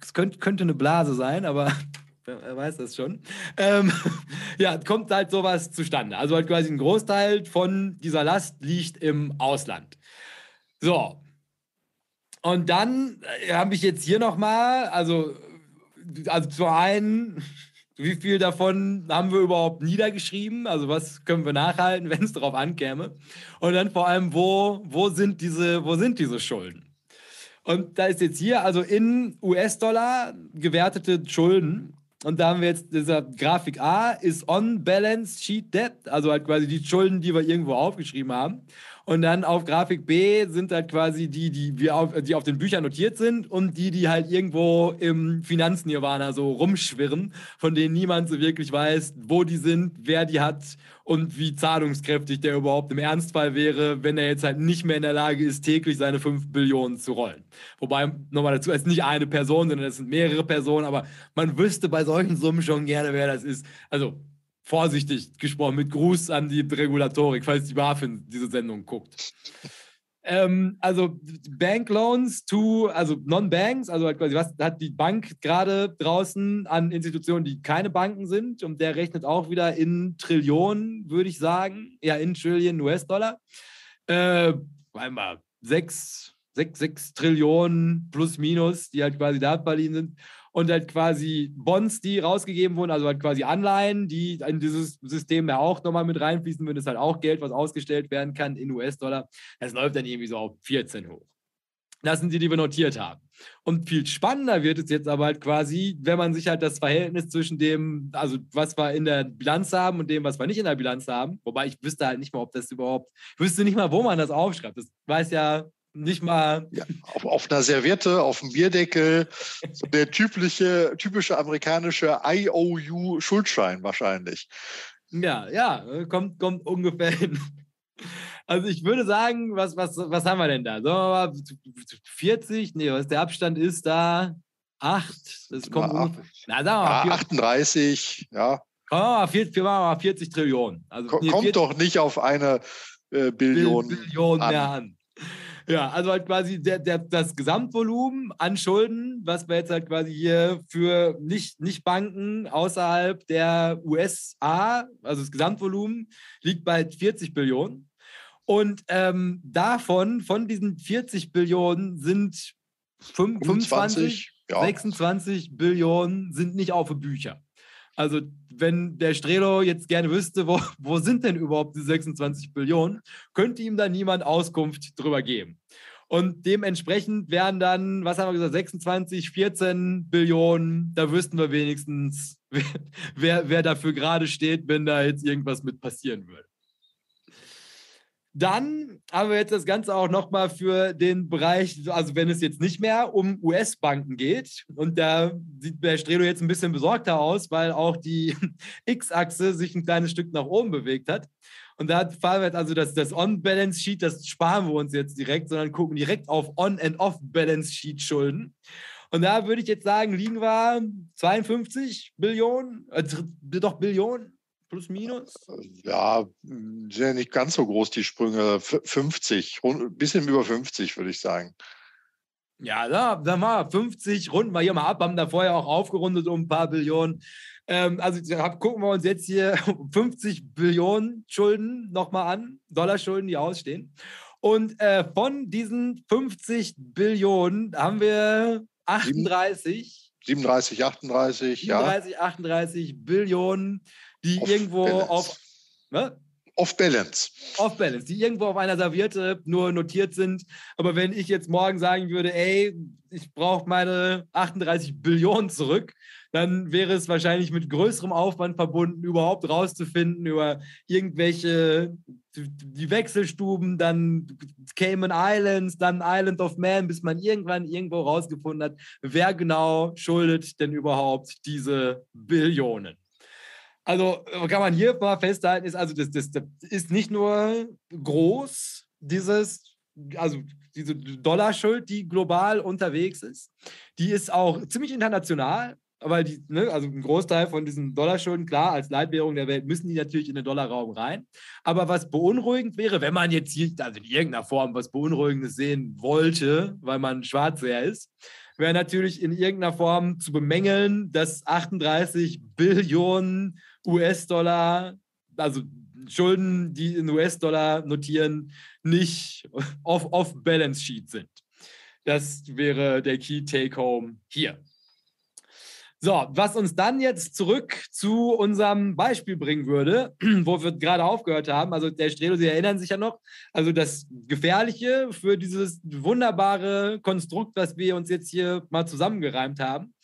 es könnte, könnte eine Blase sein, aber wer weiß das schon. Ähm, ja, kommt halt sowas zustande. Also halt quasi ein Großteil von dieser Last liegt im Ausland. So. Und dann äh, habe ich jetzt hier nochmal, also, also zu einen wie viel davon haben wir überhaupt niedergeschrieben? Also was können wir nachhalten, wenn es darauf ankäme? Und dann vor allem, wo, wo, sind diese, wo sind diese Schulden? Und da ist jetzt hier, also in US-Dollar gewertete Schulden. Und da haben wir jetzt, dieser Grafik A ist On-Balance Sheet Debt, also halt quasi die Schulden, die wir irgendwo aufgeschrieben haben. Und dann auf Grafik B sind halt quasi die, die, wir auf, die auf den Büchern notiert sind und die, die halt irgendwo im Finanznirvana so rumschwirren, von denen niemand so wirklich weiß, wo die sind, wer die hat und wie zahlungskräftig der überhaupt im Ernstfall wäre, wenn er jetzt halt nicht mehr in der Lage ist, täglich seine 5 Billionen zu rollen. Wobei, nochmal dazu, es ist nicht eine Person, sondern es sind mehrere Personen, aber man wüsste bei solchen Summen schon gerne, wer das ist. Also vorsichtig gesprochen, mit Gruß an die Regulatorik, falls die BaFin diese Sendung guckt. ähm, also Bankloans to, also Non-Banks, also halt quasi, was hat die Bank gerade draußen an Institutionen, die keine Banken sind und der rechnet auch wieder in Trillionen, würde ich sagen, ja, in Trillionen US-Dollar. Äh, einmal sechs, sechs, sechs Trillionen plus minus, die halt quasi da verliehen sind. Und halt quasi Bonds, die rausgegeben wurden, also halt quasi Anleihen, die in dieses System ja auch nochmal mit reinfließen würden, ist halt auch Geld, was ausgestellt werden kann in US-Dollar. Das läuft dann irgendwie so auf 14 hoch. Das sind die, die wir notiert haben. Und viel spannender wird es jetzt aber halt quasi, wenn man sich halt das Verhältnis zwischen dem, also was wir in der Bilanz haben und dem, was wir nicht in der Bilanz haben, wobei ich wüsste halt nicht mal, ob das überhaupt, ich wüsste nicht mal, wo man das aufschreibt. Das weiß ja nicht mal. Ja, auf, auf, einer Serviette, auf dem Bierdeckel, so der typische, typische amerikanische IOU-Schuldschein wahrscheinlich. Ja, ja, kommt, kommt ungefähr hin. Also ich würde sagen, was, was, was haben wir denn da? Sagen wir mal 40? Nee, was der Abstand ist da? 8? Das kommt na, na, sagen wir mal, ja, 38, ja. Kommen wir mal, 40, mal 40 Trillionen. Also, nee, kommt 40, doch nicht auf eine äh, Billion, Billion an. mehr an. Ja, also halt quasi der, der, das Gesamtvolumen an Schulden, was wir jetzt halt quasi hier für nicht, nicht Banken außerhalb der USA, also das Gesamtvolumen, liegt bei 40 Billionen. Und ähm, davon, von diesen 40 Billionen sind 25, 25 ja. 26 Billionen sind nicht auf Bücher. Also wenn der Strelo jetzt gerne wüsste, wo, wo sind denn überhaupt die 26 Billionen, könnte ihm da niemand Auskunft drüber geben. Und dementsprechend wären dann, was haben wir gesagt, 26, 14 Billionen. Da wüssten wir wenigstens, wer, wer, wer dafür gerade steht, wenn da jetzt irgendwas mit passieren würde. Dann haben wir jetzt das Ganze auch nochmal für den Bereich, also wenn es jetzt nicht mehr um US-Banken geht, und da sieht der Strelo jetzt ein bisschen besorgter aus, weil auch die X-Achse sich ein kleines Stück nach oben bewegt hat. Und da fahren wir jetzt also das, das On-Balance-Sheet, das sparen wir uns jetzt direkt, sondern gucken direkt auf On- and Off-Balance-Sheet-Schulden. Und da würde ich jetzt sagen, liegen wir 52 Billionen, äh, doch Billionen, Plus, minus? Ja, sind ja nicht ganz so groß die Sprünge. 50, ein bisschen über 50, würde ich sagen. Ja, da, da war 50, runden wir hier mal ab, haben da vorher auch aufgerundet um ein paar Billionen. Ähm, also gucken wir uns jetzt hier 50 Billionen Schulden nochmal an, Dollarschulden, die ausstehen. Und äh, von diesen 50 Billionen haben wir 38. 37, 38, 37, ja. 37, 38 Billionen die off irgendwo balance. auf. Ne? Off Balance. Off Balance, die irgendwo auf einer Serviette nur notiert sind. Aber wenn ich jetzt morgen sagen würde, ey, ich brauche meine 38 Billionen zurück, dann wäre es wahrscheinlich mit größerem Aufwand verbunden, überhaupt rauszufinden über irgendwelche die Wechselstuben, dann Cayman Islands, dann Island of Man, bis man irgendwann irgendwo rausgefunden hat, wer genau schuldet denn überhaupt diese Billionen. Also kann man hier mal festhalten, ist also das, das, das ist nicht nur groß, dieses, also diese Dollarschuld, die global unterwegs ist, die ist auch ziemlich international, weil die, ne, also ein Großteil von diesen Dollarschulden, klar, als Leitwährung der Welt müssen die natürlich in den Dollarraum rein. Aber was beunruhigend wäre, wenn man jetzt hier, also in irgendeiner Form was Beunruhigendes sehen wollte, weil man Schwarzseher ist, wäre natürlich in irgendeiner Form zu bemängeln, dass 38 Billionen US-Dollar, also Schulden, die in US-Dollar notieren, nicht off-Balance-Sheet sind. Das wäre der Key Take-Home hier. So, was uns dann jetzt zurück zu unserem Beispiel bringen würde, wo wir gerade aufgehört haben. Also der Strelo, Sie erinnern sich ja noch, also das Gefährliche für dieses wunderbare Konstrukt, was wir uns jetzt hier mal zusammengereimt haben,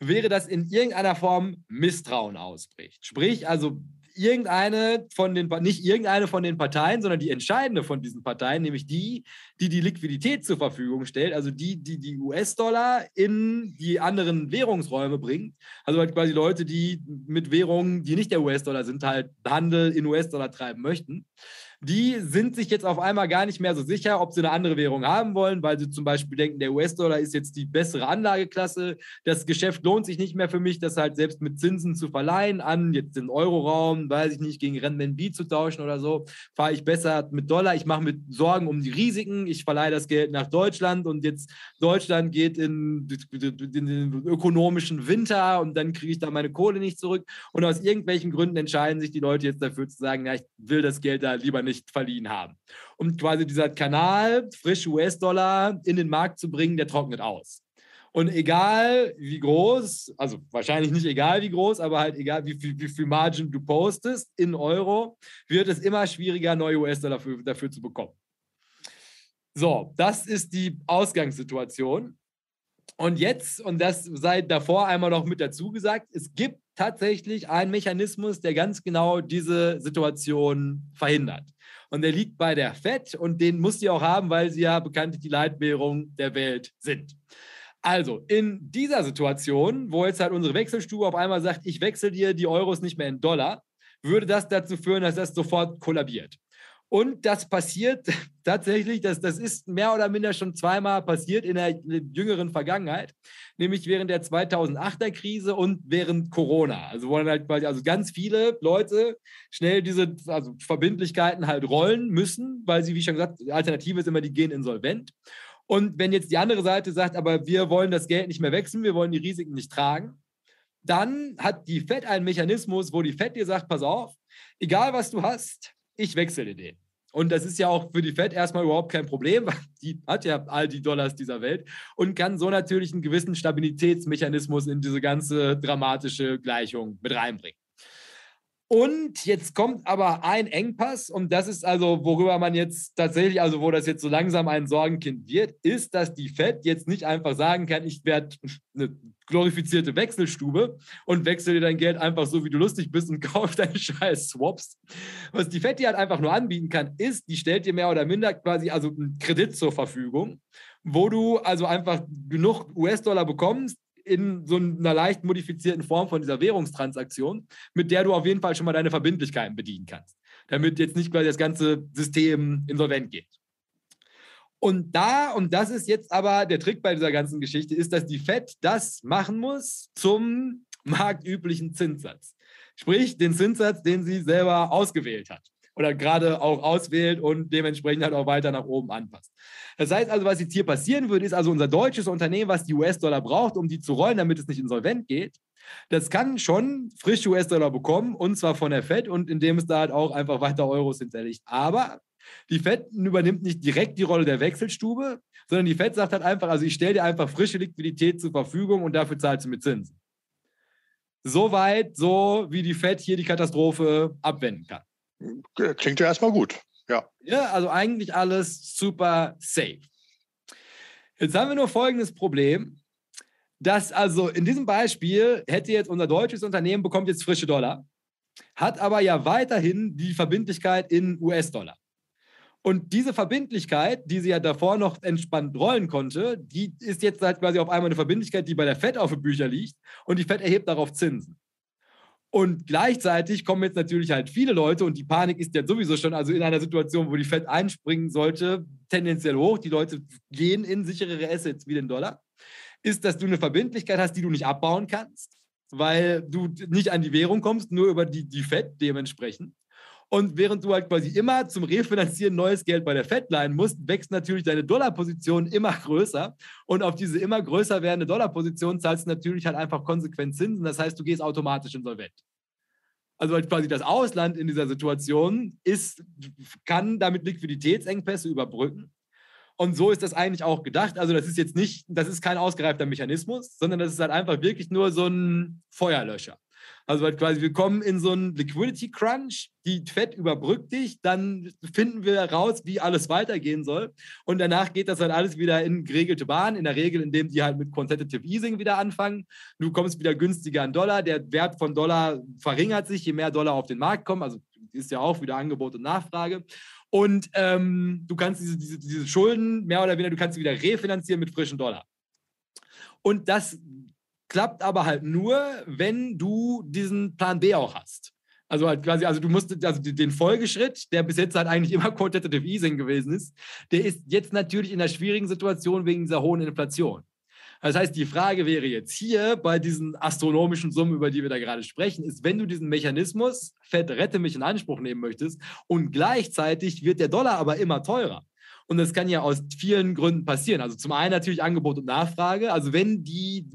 wäre, dass in irgendeiner Form Misstrauen ausbricht. Sprich, also irgendeine von den, nicht irgendeine von den Parteien, sondern die entscheidende von diesen Parteien, nämlich die, die die Liquidität zur Verfügung stellt, also die, die die US-Dollar in die anderen Währungsräume bringt. Also halt quasi Leute, die mit Währungen, die nicht der US-Dollar sind, halt Handel in US-Dollar treiben möchten die sind sich jetzt auf einmal gar nicht mehr so sicher, ob sie eine andere Währung haben wollen, weil sie zum Beispiel denken, der US-Dollar ist jetzt die bessere Anlageklasse. Das Geschäft lohnt sich nicht mehr für mich, das halt selbst mit Zinsen zu verleihen an, jetzt den Euroraum, weiß ich nicht, gegen Renminbi zu tauschen oder so. Fahre ich besser mit Dollar. Ich mache mir Sorgen um die Risiken. Ich verleihe das Geld nach Deutschland und jetzt Deutschland geht in, in den ökonomischen Winter und dann kriege ich da meine Kohle nicht zurück. Und aus irgendwelchen Gründen entscheiden sich die Leute jetzt dafür zu sagen, ja, ich will das Geld da lieber nicht verliehen haben. Um quasi dieser Kanal, frische US-Dollar in den Markt zu bringen, der trocknet aus. Und egal wie groß, also wahrscheinlich nicht egal wie groß, aber halt egal wie viel, wie viel Margin du postest in Euro, wird es immer schwieriger, neue US-Dollar dafür, dafür zu bekommen. So, das ist die Ausgangssituation. Und jetzt, und das sei davor einmal noch mit dazu gesagt, es gibt tatsächlich einen Mechanismus, der ganz genau diese Situation verhindert. Und der liegt bei der FED und den muss sie auch haben, weil sie ja bekanntlich die Leitwährung der Welt sind. Also, in dieser Situation, wo jetzt halt unsere Wechselstube auf einmal sagt, ich wechsle dir die Euros nicht mehr in Dollar, würde das dazu führen, dass das sofort kollabiert. Und das passiert tatsächlich, das, das ist mehr oder minder schon zweimal passiert in der jüngeren Vergangenheit, nämlich während der 2008er Krise und während Corona. Also wo dann halt quasi also ganz viele Leute schnell diese also Verbindlichkeiten halt rollen müssen, weil sie, wie schon gesagt, die Alternative ist immer, die gehen insolvent. Und wenn jetzt die andere Seite sagt, aber wir wollen das Geld nicht mehr wechseln, wir wollen die Risiken nicht tragen, dann hat die FED einen Mechanismus, wo die FED dir sagt, pass auf, egal was du hast, ich wechsle den. Und das ist ja auch für die Fed erstmal überhaupt kein Problem, weil die hat ja all die Dollars dieser Welt und kann so natürlich einen gewissen Stabilitätsmechanismus in diese ganze dramatische Gleichung mit reinbringen. Und jetzt kommt aber ein Engpass, und das ist also, worüber man jetzt tatsächlich, also wo das jetzt so langsam ein Sorgenkind wird, ist, dass die Fed jetzt nicht einfach sagen kann, ich werde eine glorifizierte Wechselstube und wechsle dir dein Geld einfach so, wie du lustig bist und kauf deine scheiß Swaps. Was die Fed dir halt einfach nur anbieten kann, ist, die stellt dir mehr oder minder quasi also einen Kredit zur Verfügung, wo du also einfach genug US-Dollar bekommst, in so einer leicht modifizierten Form von dieser Währungstransaktion, mit der du auf jeden Fall schon mal deine Verbindlichkeiten bedienen kannst, damit jetzt nicht quasi das ganze System insolvent geht. Und da, und das ist jetzt aber der Trick bei dieser ganzen Geschichte, ist, dass die FED das machen muss zum marktüblichen Zinssatz. Sprich, den Zinssatz, den sie selber ausgewählt hat oder gerade auch auswählt und dementsprechend halt auch weiter nach oben anpasst. Das heißt also, was jetzt hier passieren würde, ist also unser deutsches Unternehmen, was die US-Dollar braucht, um die zu rollen, damit es nicht insolvent geht, das kann schon frische US-Dollar bekommen und zwar von der Fed und indem es da halt auch einfach weiter Euros hinterlegt. Aber die Fed übernimmt nicht direkt die Rolle der Wechselstube, sondern die Fed sagt halt einfach, also ich stelle dir einfach frische Liquidität zur Verfügung und dafür zahlst du mit Zinsen. Soweit, so wie die Fed hier die Katastrophe abwenden kann. Klingt ja erstmal gut. Ja. Ja, also eigentlich alles super safe. Jetzt haben wir nur folgendes Problem, dass also in diesem Beispiel hätte jetzt unser deutsches Unternehmen bekommt jetzt frische Dollar, hat aber ja weiterhin die Verbindlichkeit in US-Dollar. Und diese Verbindlichkeit, die sie ja davor noch entspannt rollen konnte, die ist jetzt halt quasi auf einmal eine Verbindlichkeit, die bei der FED auf den Büchern liegt und die FED erhebt darauf Zinsen. Und gleichzeitig kommen jetzt natürlich halt viele Leute und die Panik ist ja sowieso schon, also in einer Situation, wo die Fed einspringen sollte, tendenziell hoch. Die Leute gehen in sicherere Assets wie den Dollar. Ist, dass du eine Verbindlichkeit hast, die du nicht abbauen kannst, weil du nicht an die Währung kommst, nur über die, die Fed dementsprechend. Und während du halt quasi immer zum Refinanzieren neues Geld bei der Fed leihen musst, wächst natürlich deine Dollarposition immer größer. Und auf diese immer größer werdende Dollarposition zahlst du natürlich halt einfach konsequent Zinsen. Das heißt, du gehst automatisch insolvent. Also halt quasi das Ausland in dieser Situation ist, kann damit Liquiditätsengpässe überbrücken. Und so ist das eigentlich auch gedacht. Also das ist jetzt nicht, das ist kein ausgereifter Mechanismus, sondern das ist halt einfach wirklich nur so ein Feuerlöscher. Also halt quasi, wir kommen in so einen Liquidity Crunch, die Fed überbrückt dich, dann finden wir raus, wie alles weitergehen soll. Und danach geht das dann alles wieder in geregelte Bahn, in der Regel, indem die halt mit Quantitative Easing wieder anfangen. Du kommst wieder günstiger an Dollar, der Wert von Dollar verringert sich, je mehr Dollar auf den Markt kommen. Also ist ja auch wieder Angebot und Nachfrage. Und ähm, du kannst diese, diese, diese Schulden mehr oder weniger, du kannst sie wieder refinanzieren mit frischen Dollar. Und das klappt aber halt nur, wenn du diesen Plan B auch hast. Also halt quasi, also du musst, also den Folgeschritt, der bis jetzt halt eigentlich immer Quantitative Easing gewesen ist, der ist jetzt natürlich in einer schwierigen Situation wegen dieser hohen Inflation. Das heißt, die Frage wäre jetzt hier bei diesen astronomischen Summen, über die wir da gerade sprechen, ist, wenn du diesen Mechanismus, Fed rette mich in Anspruch nehmen möchtest und gleichzeitig wird der Dollar aber immer teurer. Und das kann ja aus vielen Gründen passieren. Also zum einen natürlich Angebot und Nachfrage. Also wenn die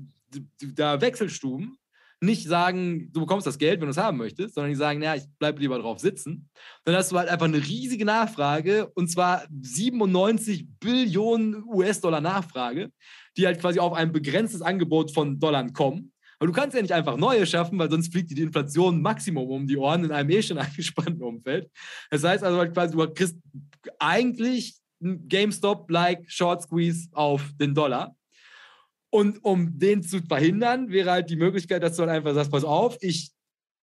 da Wechselstuben nicht sagen, du bekommst das Geld, wenn du es haben möchtest, sondern die sagen, ja, ich bleibe lieber drauf sitzen. Dann hast du halt einfach eine riesige Nachfrage und zwar 97 Billionen US-Dollar Nachfrage, die halt quasi auf ein begrenztes Angebot von Dollar kommen. Aber du kannst ja nicht einfach neue schaffen, weil sonst fliegt dir die Inflation Maximum um die Ohren in einem eh schon angespannten Umfeld. Das heißt also halt quasi, du kriegst eigentlich GameStop-like Short Squeeze auf den Dollar. Und um den zu verhindern, wäre halt die Möglichkeit, dass du halt einfach sagst, pass auf, ich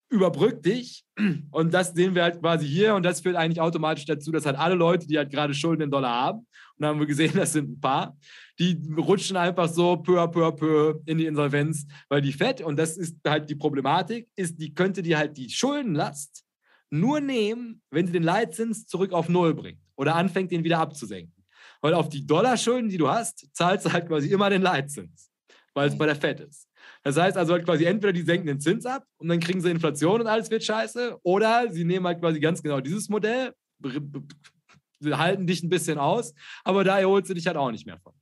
überbrückt dich. Und das sehen wir halt quasi hier. Und das führt eigentlich automatisch dazu, dass halt alle Leute, die halt gerade Schulden in Dollar haben, und da haben wir gesehen, das sind ein paar, die rutschen einfach so peu à peu à peu in die Insolvenz, weil die Fed, und das ist halt die Problematik, ist, die könnte dir halt die Schuldenlast nur nehmen, wenn sie den Leitzins zurück auf Null bringt oder anfängt, den wieder abzusenken. Weil auf die Dollarschulden, die du hast, zahlst du halt quasi immer den Leitzins, weil es mhm. bei der Fed ist. Das heißt also halt quasi entweder die senken den Zins ab und dann kriegen sie Inflation und alles wird scheiße, oder sie nehmen halt quasi ganz genau dieses Modell, halten dich ein bisschen aus, aber da erholst du dich halt auch nicht mehr von.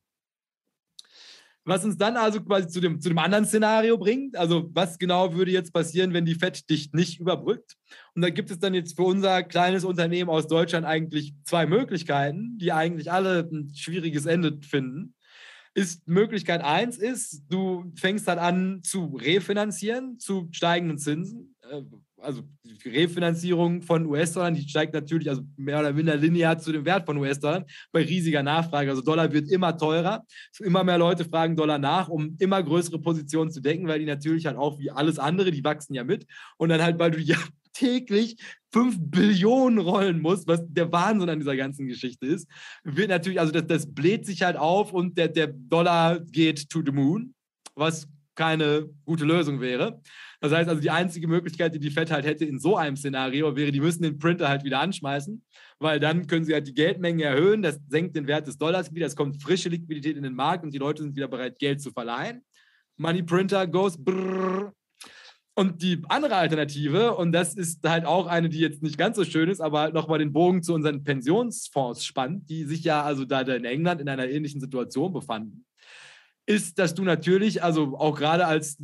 Was uns dann also quasi zu dem, zu dem anderen Szenario bringt, also was genau würde jetzt passieren, wenn die FED dich nicht überbrückt? Und da gibt es dann jetzt für unser kleines Unternehmen aus Deutschland eigentlich zwei Möglichkeiten, die eigentlich alle ein schwieriges Ende finden ist Möglichkeit eins ist, du fängst dann an zu refinanzieren zu steigenden Zinsen. Also die Refinanzierung von US-Dollar, die steigt natürlich also mehr oder minder linear zu dem Wert von US-Dollar bei riesiger Nachfrage. Also Dollar wird immer teurer. Immer mehr Leute fragen Dollar nach, um immer größere Positionen zu decken, weil die natürlich halt auch wie alles andere, die wachsen ja mit. Und dann halt, weil du ja täglich 5 Billionen rollen muss, was der Wahnsinn an dieser ganzen Geschichte ist, wird natürlich, also das, das bläht sich halt auf und der, der Dollar geht to the moon, was keine gute Lösung wäre. Das heißt also, die einzige Möglichkeit, die die Fed halt hätte in so einem Szenario, wäre, die müssen den Printer halt wieder anschmeißen, weil dann können sie halt die Geldmenge erhöhen, das senkt den Wert des Dollars wieder, es kommt frische Liquidität in den Markt und die Leute sind wieder bereit, Geld zu verleihen. Money Printer goes brrr, und die andere Alternative, und das ist halt auch eine, die jetzt nicht ganz so schön ist, aber halt nochmal den Bogen zu unseren Pensionsfonds spannt, die sich ja also da in England in einer ähnlichen Situation befanden, ist, dass du natürlich, also auch gerade als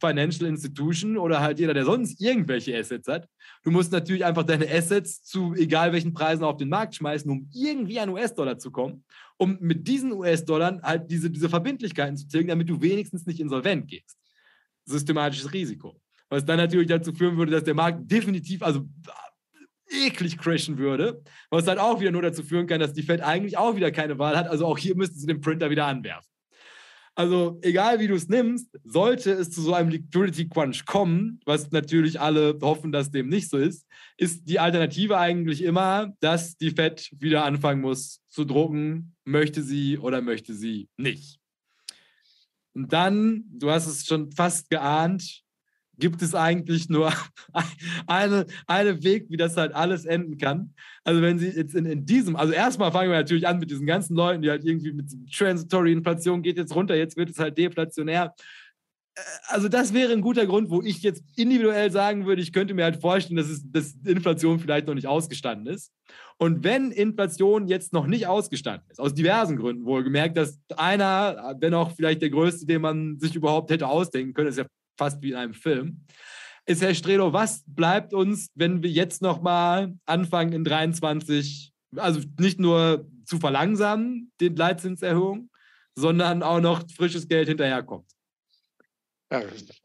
Financial Institution oder halt jeder, der sonst irgendwelche Assets hat, du musst natürlich einfach deine Assets zu egal welchen Preisen auf den Markt schmeißen, um irgendwie an US-Dollar zu kommen, um mit diesen US-Dollar halt diese, diese Verbindlichkeiten zu tilgen, damit du wenigstens nicht insolvent gehst. Systematisches Risiko. Was dann natürlich dazu führen würde, dass der Markt definitiv, also eklig crashen würde. Was halt auch wieder nur dazu führen kann, dass die Fed eigentlich auch wieder keine Wahl hat. Also auch hier müssten sie den Printer wieder anwerfen. Also egal wie du es nimmst, sollte es zu so einem Liquidity Crunch kommen, was natürlich alle hoffen, dass dem nicht so ist, ist die Alternative eigentlich immer, dass die Fed wieder anfangen muss zu drucken, möchte sie oder möchte sie nicht. Und dann, du hast es schon fast geahnt, gibt es eigentlich nur eine, einen Weg, wie das halt alles enden kann. Also wenn sie jetzt in, in diesem, also erstmal fangen wir natürlich an mit diesen ganzen Leuten, die halt irgendwie mit Transitory Inflation geht jetzt runter, jetzt wird es halt deflationär. Äh, also das wäre ein guter Grund, wo ich jetzt individuell sagen würde, ich könnte mir halt vorstellen, dass, es, dass Inflation vielleicht noch nicht ausgestanden ist. Und wenn Inflation jetzt noch nicht ausgestanden ist, aus diversen Gründen wohlgemerkt, dass einer, wenn auch vielleicht der größte, den man sich überhaupt hätte ausdenken können, ist ja fast wie in einem Film. Ist Herr Strelo, was bleibt uns, wenn wir jetzt nochmal anfangen in 23, also nicht nur zu verlangsamen, den Leitzinserhöhung, sondern auch noch frisches Geld hinterherkommt? Ja,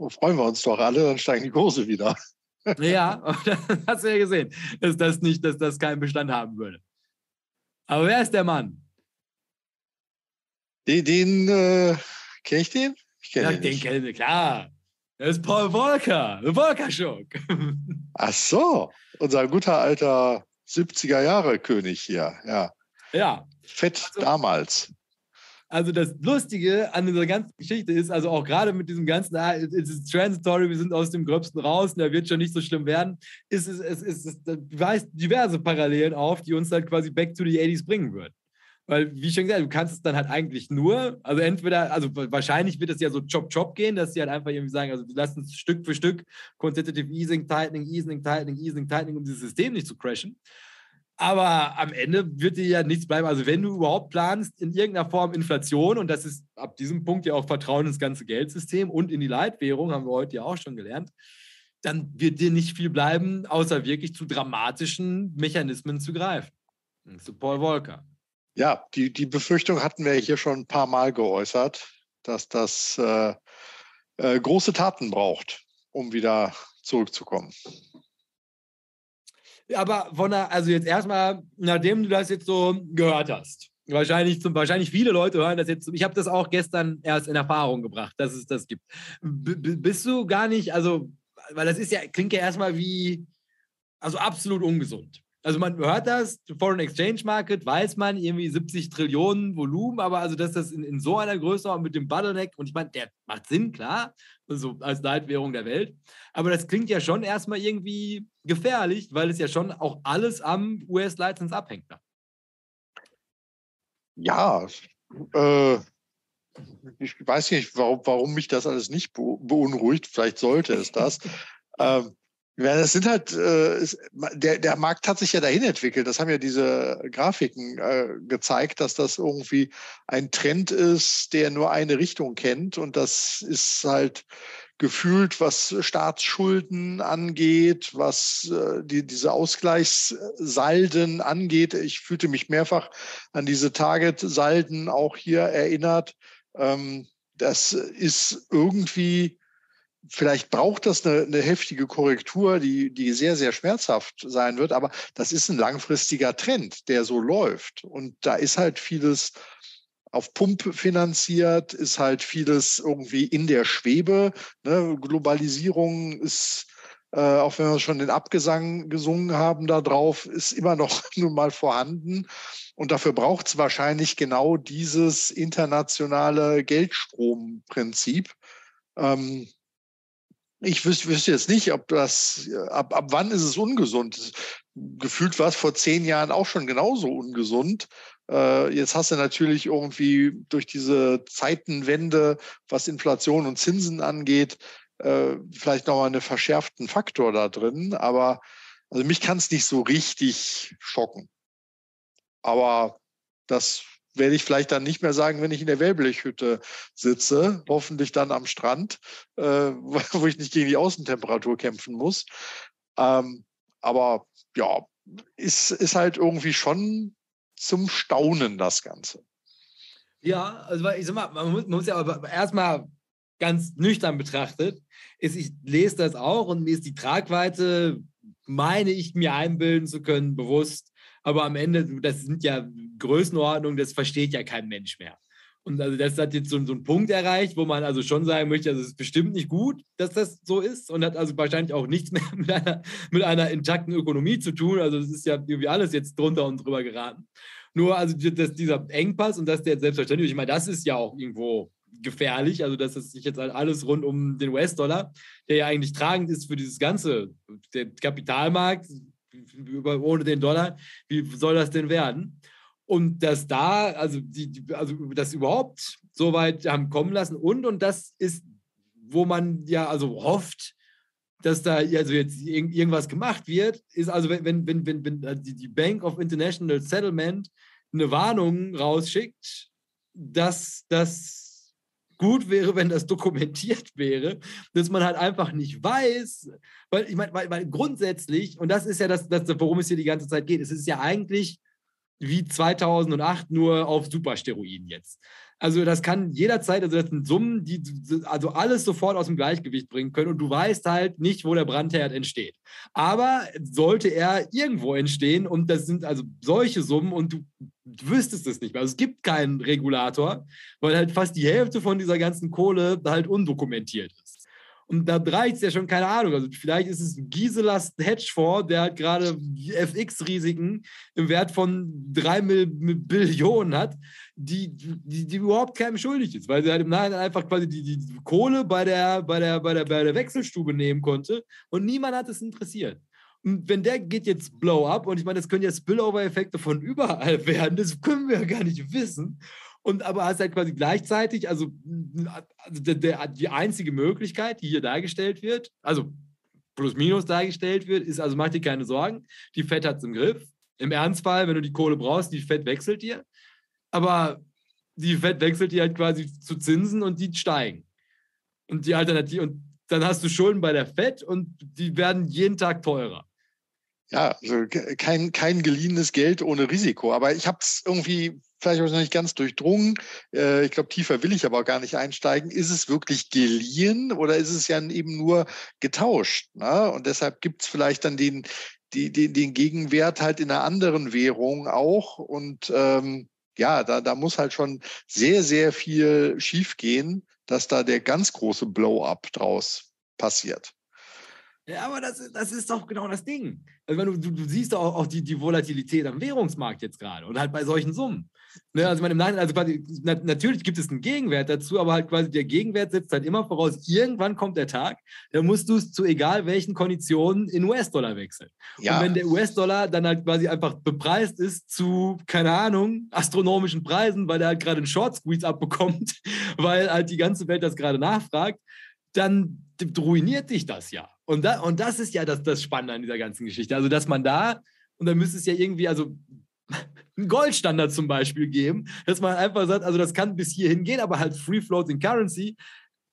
freuen wir uns doch alle, dann steigen die Kurse wieder. ja, hast du ja gesehen, dass das nicht, dass das keinen Bestand haben würde. Aber wer ist der Mann? Den, den äh, kenne ich den? Ich kenne ja, den, den kenne ich, klar. Das ist Paul Volcker, der Volker-Schock. Ach so, unser guter alter 70er Jahre König hier, ja. Ja. Fett also, damals. Also das Lustige an dieser ganzen Geschichte ist, also auch gerade mit diesem ganzen, ah, es ist transitory, wir sind aus dem Gröbsten raus, da wird schon nicht so schlimm werden, ist es, es, es, es, weist diverse Parallelen auf, die uns halt quasi back to the 80s bringen würden. Weil, wie schon gesagt, du kannst es dann halt eigentlich nur, also entweder, also wahrscheinlich wird es ja so Chop-Chop gehen, dass sie halt einfach irgendwie sagen, also wir lassen es Stück für Stück Quantitative Easing, Tightening, Easing, Tightening, Easing, Tightening, um dieses System nicht zu crashen. Aber am Ende wird dir ja nichts bleiben. Also wenn du überhaupt planst, in irgendeiner Form Inflation, und das ist ab diesem Punkt ja auch Vertrauen ins ganze Geldsystem und in die Leitwährung, haben wir heute ja auch schon gelernt, dann wird dir nicht viel bleiben, außer wirklich zu dramatischen Mechanismen zu greifen. Zu Paul Volcker. Ja, die, die Befürchtung hatten wir hier schon ein paar Mal geäußert. dass das äh, äh, große Taten braucht, um wieder zurückzukommen. Aber von der, also jetzt erstmal, nachdem du das jetzt so gehört hast, wahrscheinlich, zum, wahrscheinlich viele Leute hören das jetzt, ich habe das auch gestern erst in Erfahrung gebracht, dass es das gibt. B bist du gar nicht, also, weil das ist ja, klingt ja erstmal wie, also absolut ungesund. Also man hört das, Foreign Exchange Market, weiß man, irgendwie 70 Trillionen Volumen, aber also dass das in, in so einer Größe und mit dem Bottleneck, und ich meine, der macht Sinn, klar, also als Leitwährung der Welt, aber das klingt ja schon erstmal irgendwie gefährlich, weil es ja schon auch alles am US-Lizense abhängt. Ne? Ja, äh, ich weiß nicht, warum, warum mich das alles nicht beunruhigt, vielleicht sollte es das. ähm, ja, das sind halt, äh, der, der Markt hat sich ja dahin entwickelt. Das haben ja diese Grafiken äh, gezeigt, dass das irgendwie ein Trend ist, der nur eine Richtung kennt. Und das ist halt gefühlt, was Staatsschulden angeht, was äh, die, diese Ausgleichssalden angeht. Ich fühlte mich mehrfach an diese Target-Salden auch hier erinnert. Ähm, das ist irgendwie vielleicht braucht das eine, eine, heftige Korrektur, die, die sehr, sehr schmerzhaft sein wird, aber das ist ein langfristiger Trend, der so läuft. Und da ist halt vieles auf Pump finanziert, ist halt vieles irgendwie in der Schwebe. Ne? Globalisierung ist, äh, auch wenn wir schon den Abgesang gesungen haben da drauf, ist immer noch nun mal vorhanden. Und dafür braucht es wahrscheinlich genau dieses internationale Geldstromprinzip. Ähm, ich wüsste, wüsste jetzt nicht, ob das, ab, ab wann ist es ungesund? Gefühlt war es vor zehn Jahren auch schon genauso ungesund. Äh, jetzt hast du natürlich irgendwie durch diese Zeitenwende, was Inflation und Zinsen angeht, äh, vielleicht nochmal einen verschärften Faktor da drin. Aber also mich kann es nicht so richtig schocken. Aber das werde ich vielleicht dann nicht mehr sagen, wenn ich in der Wellblechhütte sitze, hoffentlich dann am Strand, äh, wo ich nicht gegen die Außentemperatur kämpfen muss. Ähm, aber ja, ist, ist halt irgendwie schon zum Staunen das Ganze. Ja, also ich sag mal, man muss, man muss ja aber erstmal ganz nüchtern betrachtet, ist, ich lese das auch und mir ist die Tragweite, meine ich mir einbilden zu können, bewusst aber am Ende, das sind ja Größenordnungen, das versteht ja kein Mensch mehr. Und also das hat jetzt so, so einen Punkt erreicht, wo man also schon sagen möchte, also es ist bestimmt nicht gut, dass das so ist und hat also wahrscheinlich auch nichts mehr mit einer, mit einer intakten Ökonomie zu tun. Also es ist ja irgendwie alles jetzt drunter und drüber geraten. Nur also dass dieser Engpass und dass der selbstverständlich, ich meine, das ist ja auch irgendwo gefährlich, also dass es sich jetzt halt alles rund um den US-Dollar, der ja eigentlich tragend ist für dieses ganze, der Kapitalmarkt, ohne den Dollar, wie soll das denn werden? Und dass da, also, die, also das überhaupt so weit haben kommen lassen und, und das ist, wo man ja also hofft, dass da also jetzt irgendwas gemacht wird, ist also, wenn, wenn, wenn, wenn die Bank of International Settlement eine Warnung rausschickt, dass das gut wäre, wenn das dokumentiert wäre, dass man halt einfach nicht weiß, weil ich meine, weil, weil grundsätzlich, und das ist ja das, das, worum es hier die ganze Zeit geht, es ist ja eigentlich wie 2008 nur auf Supersteroiden jetzt. Also das kann jederzeit, also das sind Summen, die also alles sofort aus dem Gleichgewicht bringen können und du weißt halt nicht, wo der Brandherd entsteht. Aber sollte er irgendwo entstehen und das sind also solche Summen und du wüsstest es nicht mehr. Also es gibt keinen Regulator, weil halt fast die Hälfte von dieser ganzen Kohle halt undokumentiert. Und da reicht es ja schon, keine Ahnung. Also vielleicht ist es Giselas Hedgefonds, der halt gerade FX-Risiken im Wert von drei Billionen hat, die, die, die, überhaupt keinem schuldig ist, weil sie halt im Nachhinein einfach quasi die, die Kohle bei der, bei, der, bei, der, bei der Wechselstube nehmen konnte und niemand hat es interessiert. Und wenn der geht jetzt blow up, und ich meine, das können ja Spillover-Effekte von überall werden, das können wir ja gar nicht wissen. Und aber hast halt quasi gleichzeitig, also, also der, der, die einzige Möglichkeit, die hier dargestellt wird, also plus minus dargestellt wird, ist, also mach dir keine Sorgen, die Fett hat es im Griff. Im Ernstfall, wenn du die Kohle brauchst, die Fett wechselt dir. Aber die Fett wechselt dir halt quasi zu Zinsen und die steigen. Und die Alternative, und dann hast du Schulden bei der Fett und die werden jeden Tag teurer. Ja, also kein, kein geliehenes Geld ohne Risiko. Aber ich habe es irgendwie vielleicht habe ich noch nicht ganz durchdrungen. Äh, ich glaube, tiefer will ich aber auch gar nicht einsteigen. Ist es wirklich geliehen oder ist es ja eben nur getauscht? Ne? Und deshalb gibt es vielleicht dann den, den, den Gegenwert halt in einer anderen Währung auch. Und ähm, ja, da, da muss halt schon sehr, sehr viel schiefgehen, dass da der ganz große Blow-up draus passiert. Ja, aber das, das ist doch genau das Ding. Also du, du, du siehst auch, auch die, die Volatilität am Währungsmarkt jetzt gerade und halt bei solchen Summen. Ne, also, meine, also quasi, na, natürlich gibt es einen Gegenwert dazu, aber halt quasi der Gegenwert setzt halt immer voraus, irgendwann kommt der Tag, da musst du es zu egal welchen Konditionen in US-Dollar wechseln. Ja. Und wenn der US-Dollar dann halt quasi einfach bepreist ist zu, keine Ahnung, astronomischen Preisen, weil er halt gerade einen Short-Squeeze abbekommt, weil halt die ganze Welt das gerade nachfragt, dann ruiniert dich das ja. Und, da, und das ist ja das, das Spannende an dieser ganzen Geschichte. Also, dass man da, und dann müsste es ja irgendwie, also einen Goldstandard zum Beispiel geben, dass man einfach sagt, also das kann bis hierhin gehen, aber halt Free Floating Currency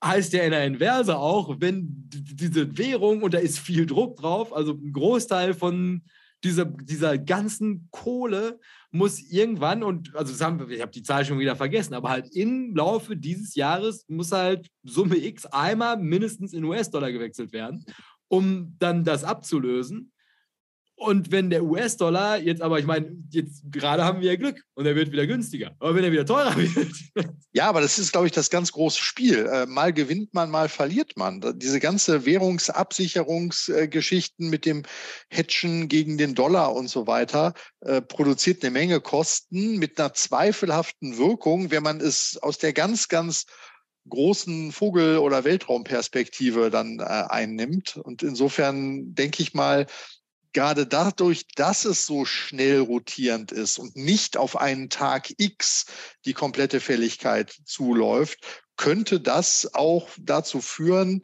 heißt ja in der Inverse auch, wenn diese Währung und da ist viel Druck drauf, also ein Großteil von dieser, dieser ganzen Kohle muss irgendwann, und also haben, ich habe die Zahl schon wieder vergessen, aber halt im Laufe dieses Jahres muss halt Summe X einmal mindestens in US-Dollar gewechselt werden, um dann das abzulösen. Und wenn der US-Dollar jetzt, aber ich meine, jetzt gerade haben wir ja Glück und er wird wieder günstiger. Aber wenn er wieder teurer wird. Ja, aber das ist, glaube ich, das ganz große Spiel. Äh, mal gewinnt man, mal verliert man. Diese ganze Währungsabsicherungsgeschichten mit dem Hedgen gegen den Dollar und so weiter äh, produziert eine Menge Kosten mit einer zweifelhaften Wirkung, wenn man es aus der ganz, ganz großen Vogel- oder Weltraumperspektive dann äh, einnimmt. Und insofern denke ich mal, gerade dadurch, dass es so schnell rotierend ist und nicht auf einen Tag X die komplette Fälligkeit zuläuft, könnte das auch dazu führen,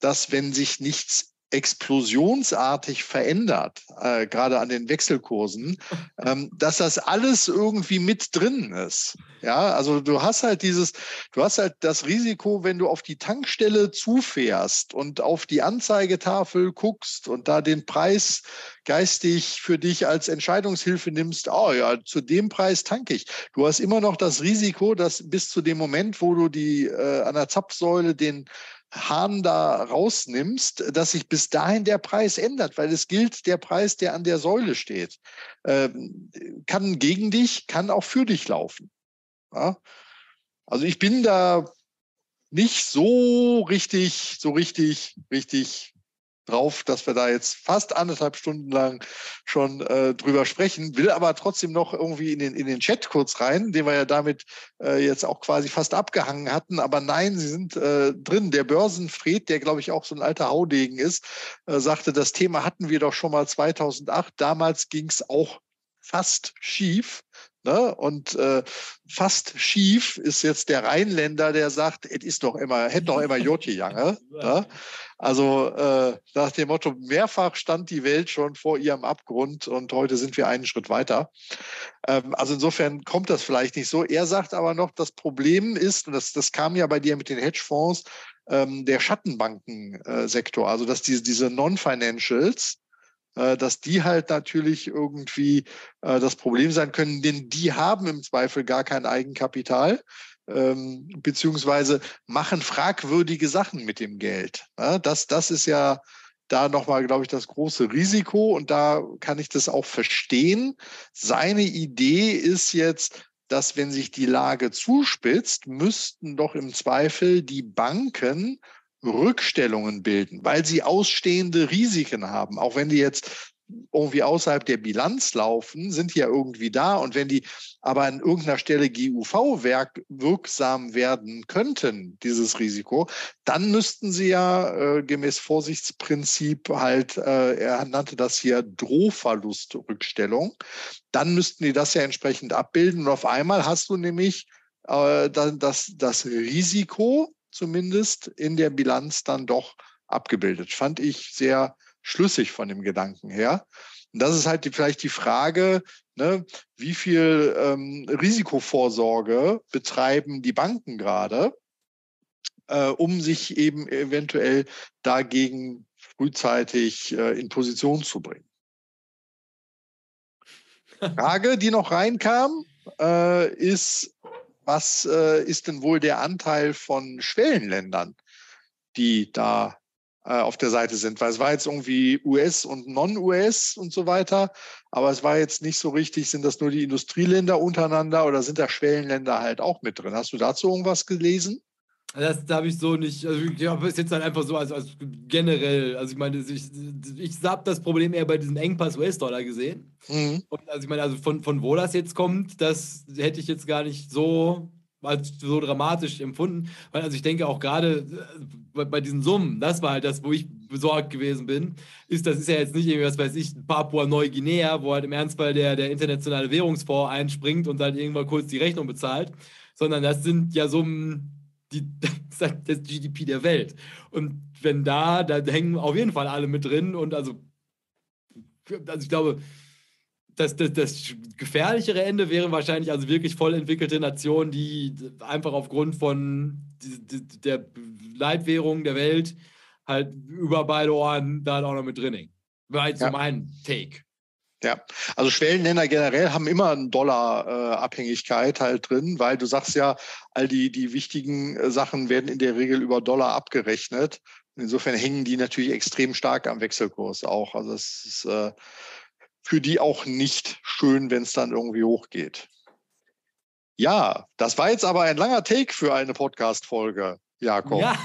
dass wenn sich nichts explosionsartig verändert, äh, gerade an den Wechselkursen, ähm, dass das alles irgendwie mit drin ist. Ja, also du hast halt dieses, du hast halt das Risiko, wenn du auf die Tankstelle zufährst und auf die Anzeigetafel guckst und da den Preis geistig für dich als Entscheidungshilfe nimmst, oh ja, zu dem Preis tanke ich. Du hast immer noch das Risiko, dass bis zu dem Moment, wo du die äh, an der Zapfsäule den Hahn da rausnimmst, dass sich bis dahin der Preis ändert, weil es gilt der Preis, der an der Säule steht. Ähm, kann gegen dich, kann auch für dich laufen. Ja? Also ich bin da nicht so richtig, so richtig, richtig drauf, dass wir da jetzt fast anderthalb Stunden lang schon äh, drüber sprechen, will aber trotzdem noch irgendwie in den, in den Chat kurz rein, den wir ja damit äh, jetzt auch quasi fast abgehangen hatten. Aber nein, sie sind äh, drin. Der Börsenfried, der glaube ich auch so ein alter Haudegen ist, äh, sagte, das Thema hatten wir doch schon mal 2008. Damals ging es auch fast schief. Ne? Und äh, fast schief ist jetzt der Rheinländer, der sagt, es ist doch immer, hätte doch immer Jotje Jange. ne? Also äh, nach dem Motto, mehrfach stand die Welt schon vor ihrem Abgrund und heute sind wir einen Schritt weiter. Ähm, also insofern kommt das vielleicht nicht so. Er sagt aber noch, das Problem ist, und das, das kam ja bei dir mit den Hedgefonds, ähm, der Schattenbankensektor, also dass diese, diese Non-Financials, dass die halt natürlich irgendwie äh, das Problem sein können, denn die haben im Zweifel gar kein Eigenkapital ähm, beziehungsweise machen fragwürdige Sachen mit dem Geld. das, das ist ja da nochmal, glaube ich, das große Risiko und da kann ich das auch verstehen. Seine Idee ist jetzt, dass wenn sich die Lage zuspitzt, müssten doch im Zweifel die Banken Rückstellungen bilden, weil sie ausstehende Risiken haben. Auch wenn die jetzt irgendwie außerhalb der Bilanz laufen, sind die ja irgendwie da. Und wenn die aber an irgendeiner Stelle GUV-Werk wirksam werden könnten, dieses Risiko, dann müssten sie ja äh, gemäß Vorsichtsprinzip halt, äh, er nannte das hier Drohverlustrückstellung, dann müssten die das ja entsprechend abbilden. Und auf einmal hast du nämlich äh, das, das Risiko, zumindest in der Bilanz dann doch abgebildet. Fand ich sehr schlüssig von dem Gedanken her. Und das ist halt die, vielleicht die Frage, ne, wie viel ähm, Risikovorsorge betreiben die Banken gerade, äh, um sich eben eventuell dagegen frühzeitig äh, in Position zu bringen. Frage, die noch reinkam, äh, ist, was äh, ist denn wohl der Anteil von Schwellenländern, die da äh, auf der Seite sind? Weil es war jetzt irgendwie US und Non-US und so weiter, aber es war jetzt nicht so richtig, sind das nur die Industrieländer untereinander oder sind da Schwellenländer halt auch mit drin? Hast du dazu irgendwas gelesen? Das habe ich so nicht. Also ich habe es jetzt dann einfach so als, als generell. Also ich meine, ich, ich habe das Problem eher bei diesem Engpass US-Dollar gesehen. Mhm. Und also ich meine, also von, von wo das jetzt kommt, das hätte ich jetzt gar nicht so als so dramatisch empfunden. Weil also ich denke auch gerade äh, bei, bei, diesen Summen, das war halt das, wo ich besorgt gewesen bin, ist, das ist ja jetzt nicht irgendwie, was weiß ich, Papua-Neuguinea, wo halt im Ernstfall der, der internationale Währungsfonds einspringt und dann irgendwann kurz die Rechnung bezahlt, sondern das sind ja Summen, die, das, das GDP der Welt. Und wenn da, da hängen auf jeden Fall alle mit drin und also, also ich glaube, das, das, das gefährlichere Ende wäre wahrscheinlich also wirklich voll entwickelte Nationen, die einfach aufgrund von der Leitwährung der Welt halt über beide Ohren da auch noch mit drin hängen. War jetzt ja. so mein Take. Ja, also Schwellenländer generell haben immer eine Dollar-Abhängigkeit halt drin, weil du sagst ja, all die, die wichtigen äh, Sachen werden in der Regel über Dollar abgerechnet. Insofern hängen die natürlich extrem stark am Wechselkurs auch. Also es ist äh, für die auch nicht schön, wenn es dann irgendwie hochgeht. Ja, das war jetzt aber ein langer Take für eine Podcast-Folge, Jakob. Ja,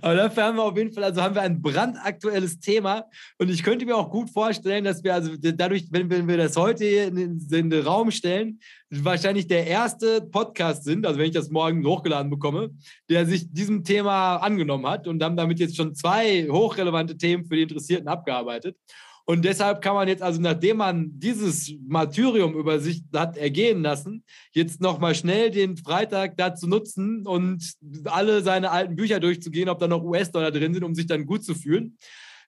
aber dafür haben wir auf jeden Fall, also haben wir ein brandaktuelles Thema. Und ich könnte mir auch gut vorstellen, dass wir, also dadurch, wenn, wenn wir das heute in in den Raum stellen, wahrscheinlich der erste Podcast sind, also wenn ich das morgen hochgeladen bekomme, der sich diesem Thema angenommen hat und haben damit jetzt schon zwei hochrelevante Themen für die Interessierten abgearbeitet. Und deshalb kann man jetzt, also nachdem man dieses Martyrium über sich hat ergehen lassen, jetzt nochmal schnell den Freitag dazu nutzen und alle seine alten Bücher durchzugehen, ob da noch US-Dollar drin sind, um sich dann gut zu fühlen.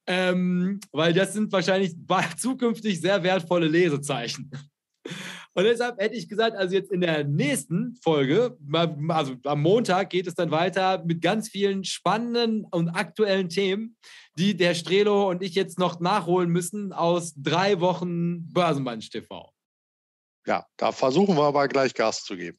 Ähm, weil das sind wahrscheinlich zukünftig sehr wertvolle Lesezeichen. Und deshalb hätte ich gesagt, also jetzt in der nächsten Folge, also am Montag geht es dann weiter mit ganz vielen spannenden und aktuellen Themen die der Strelo und ich jetzt noch nachholen müssen aus drei Wochen Börsenband TV. Ja, da versuchen wir aber gleich Gas zu geben.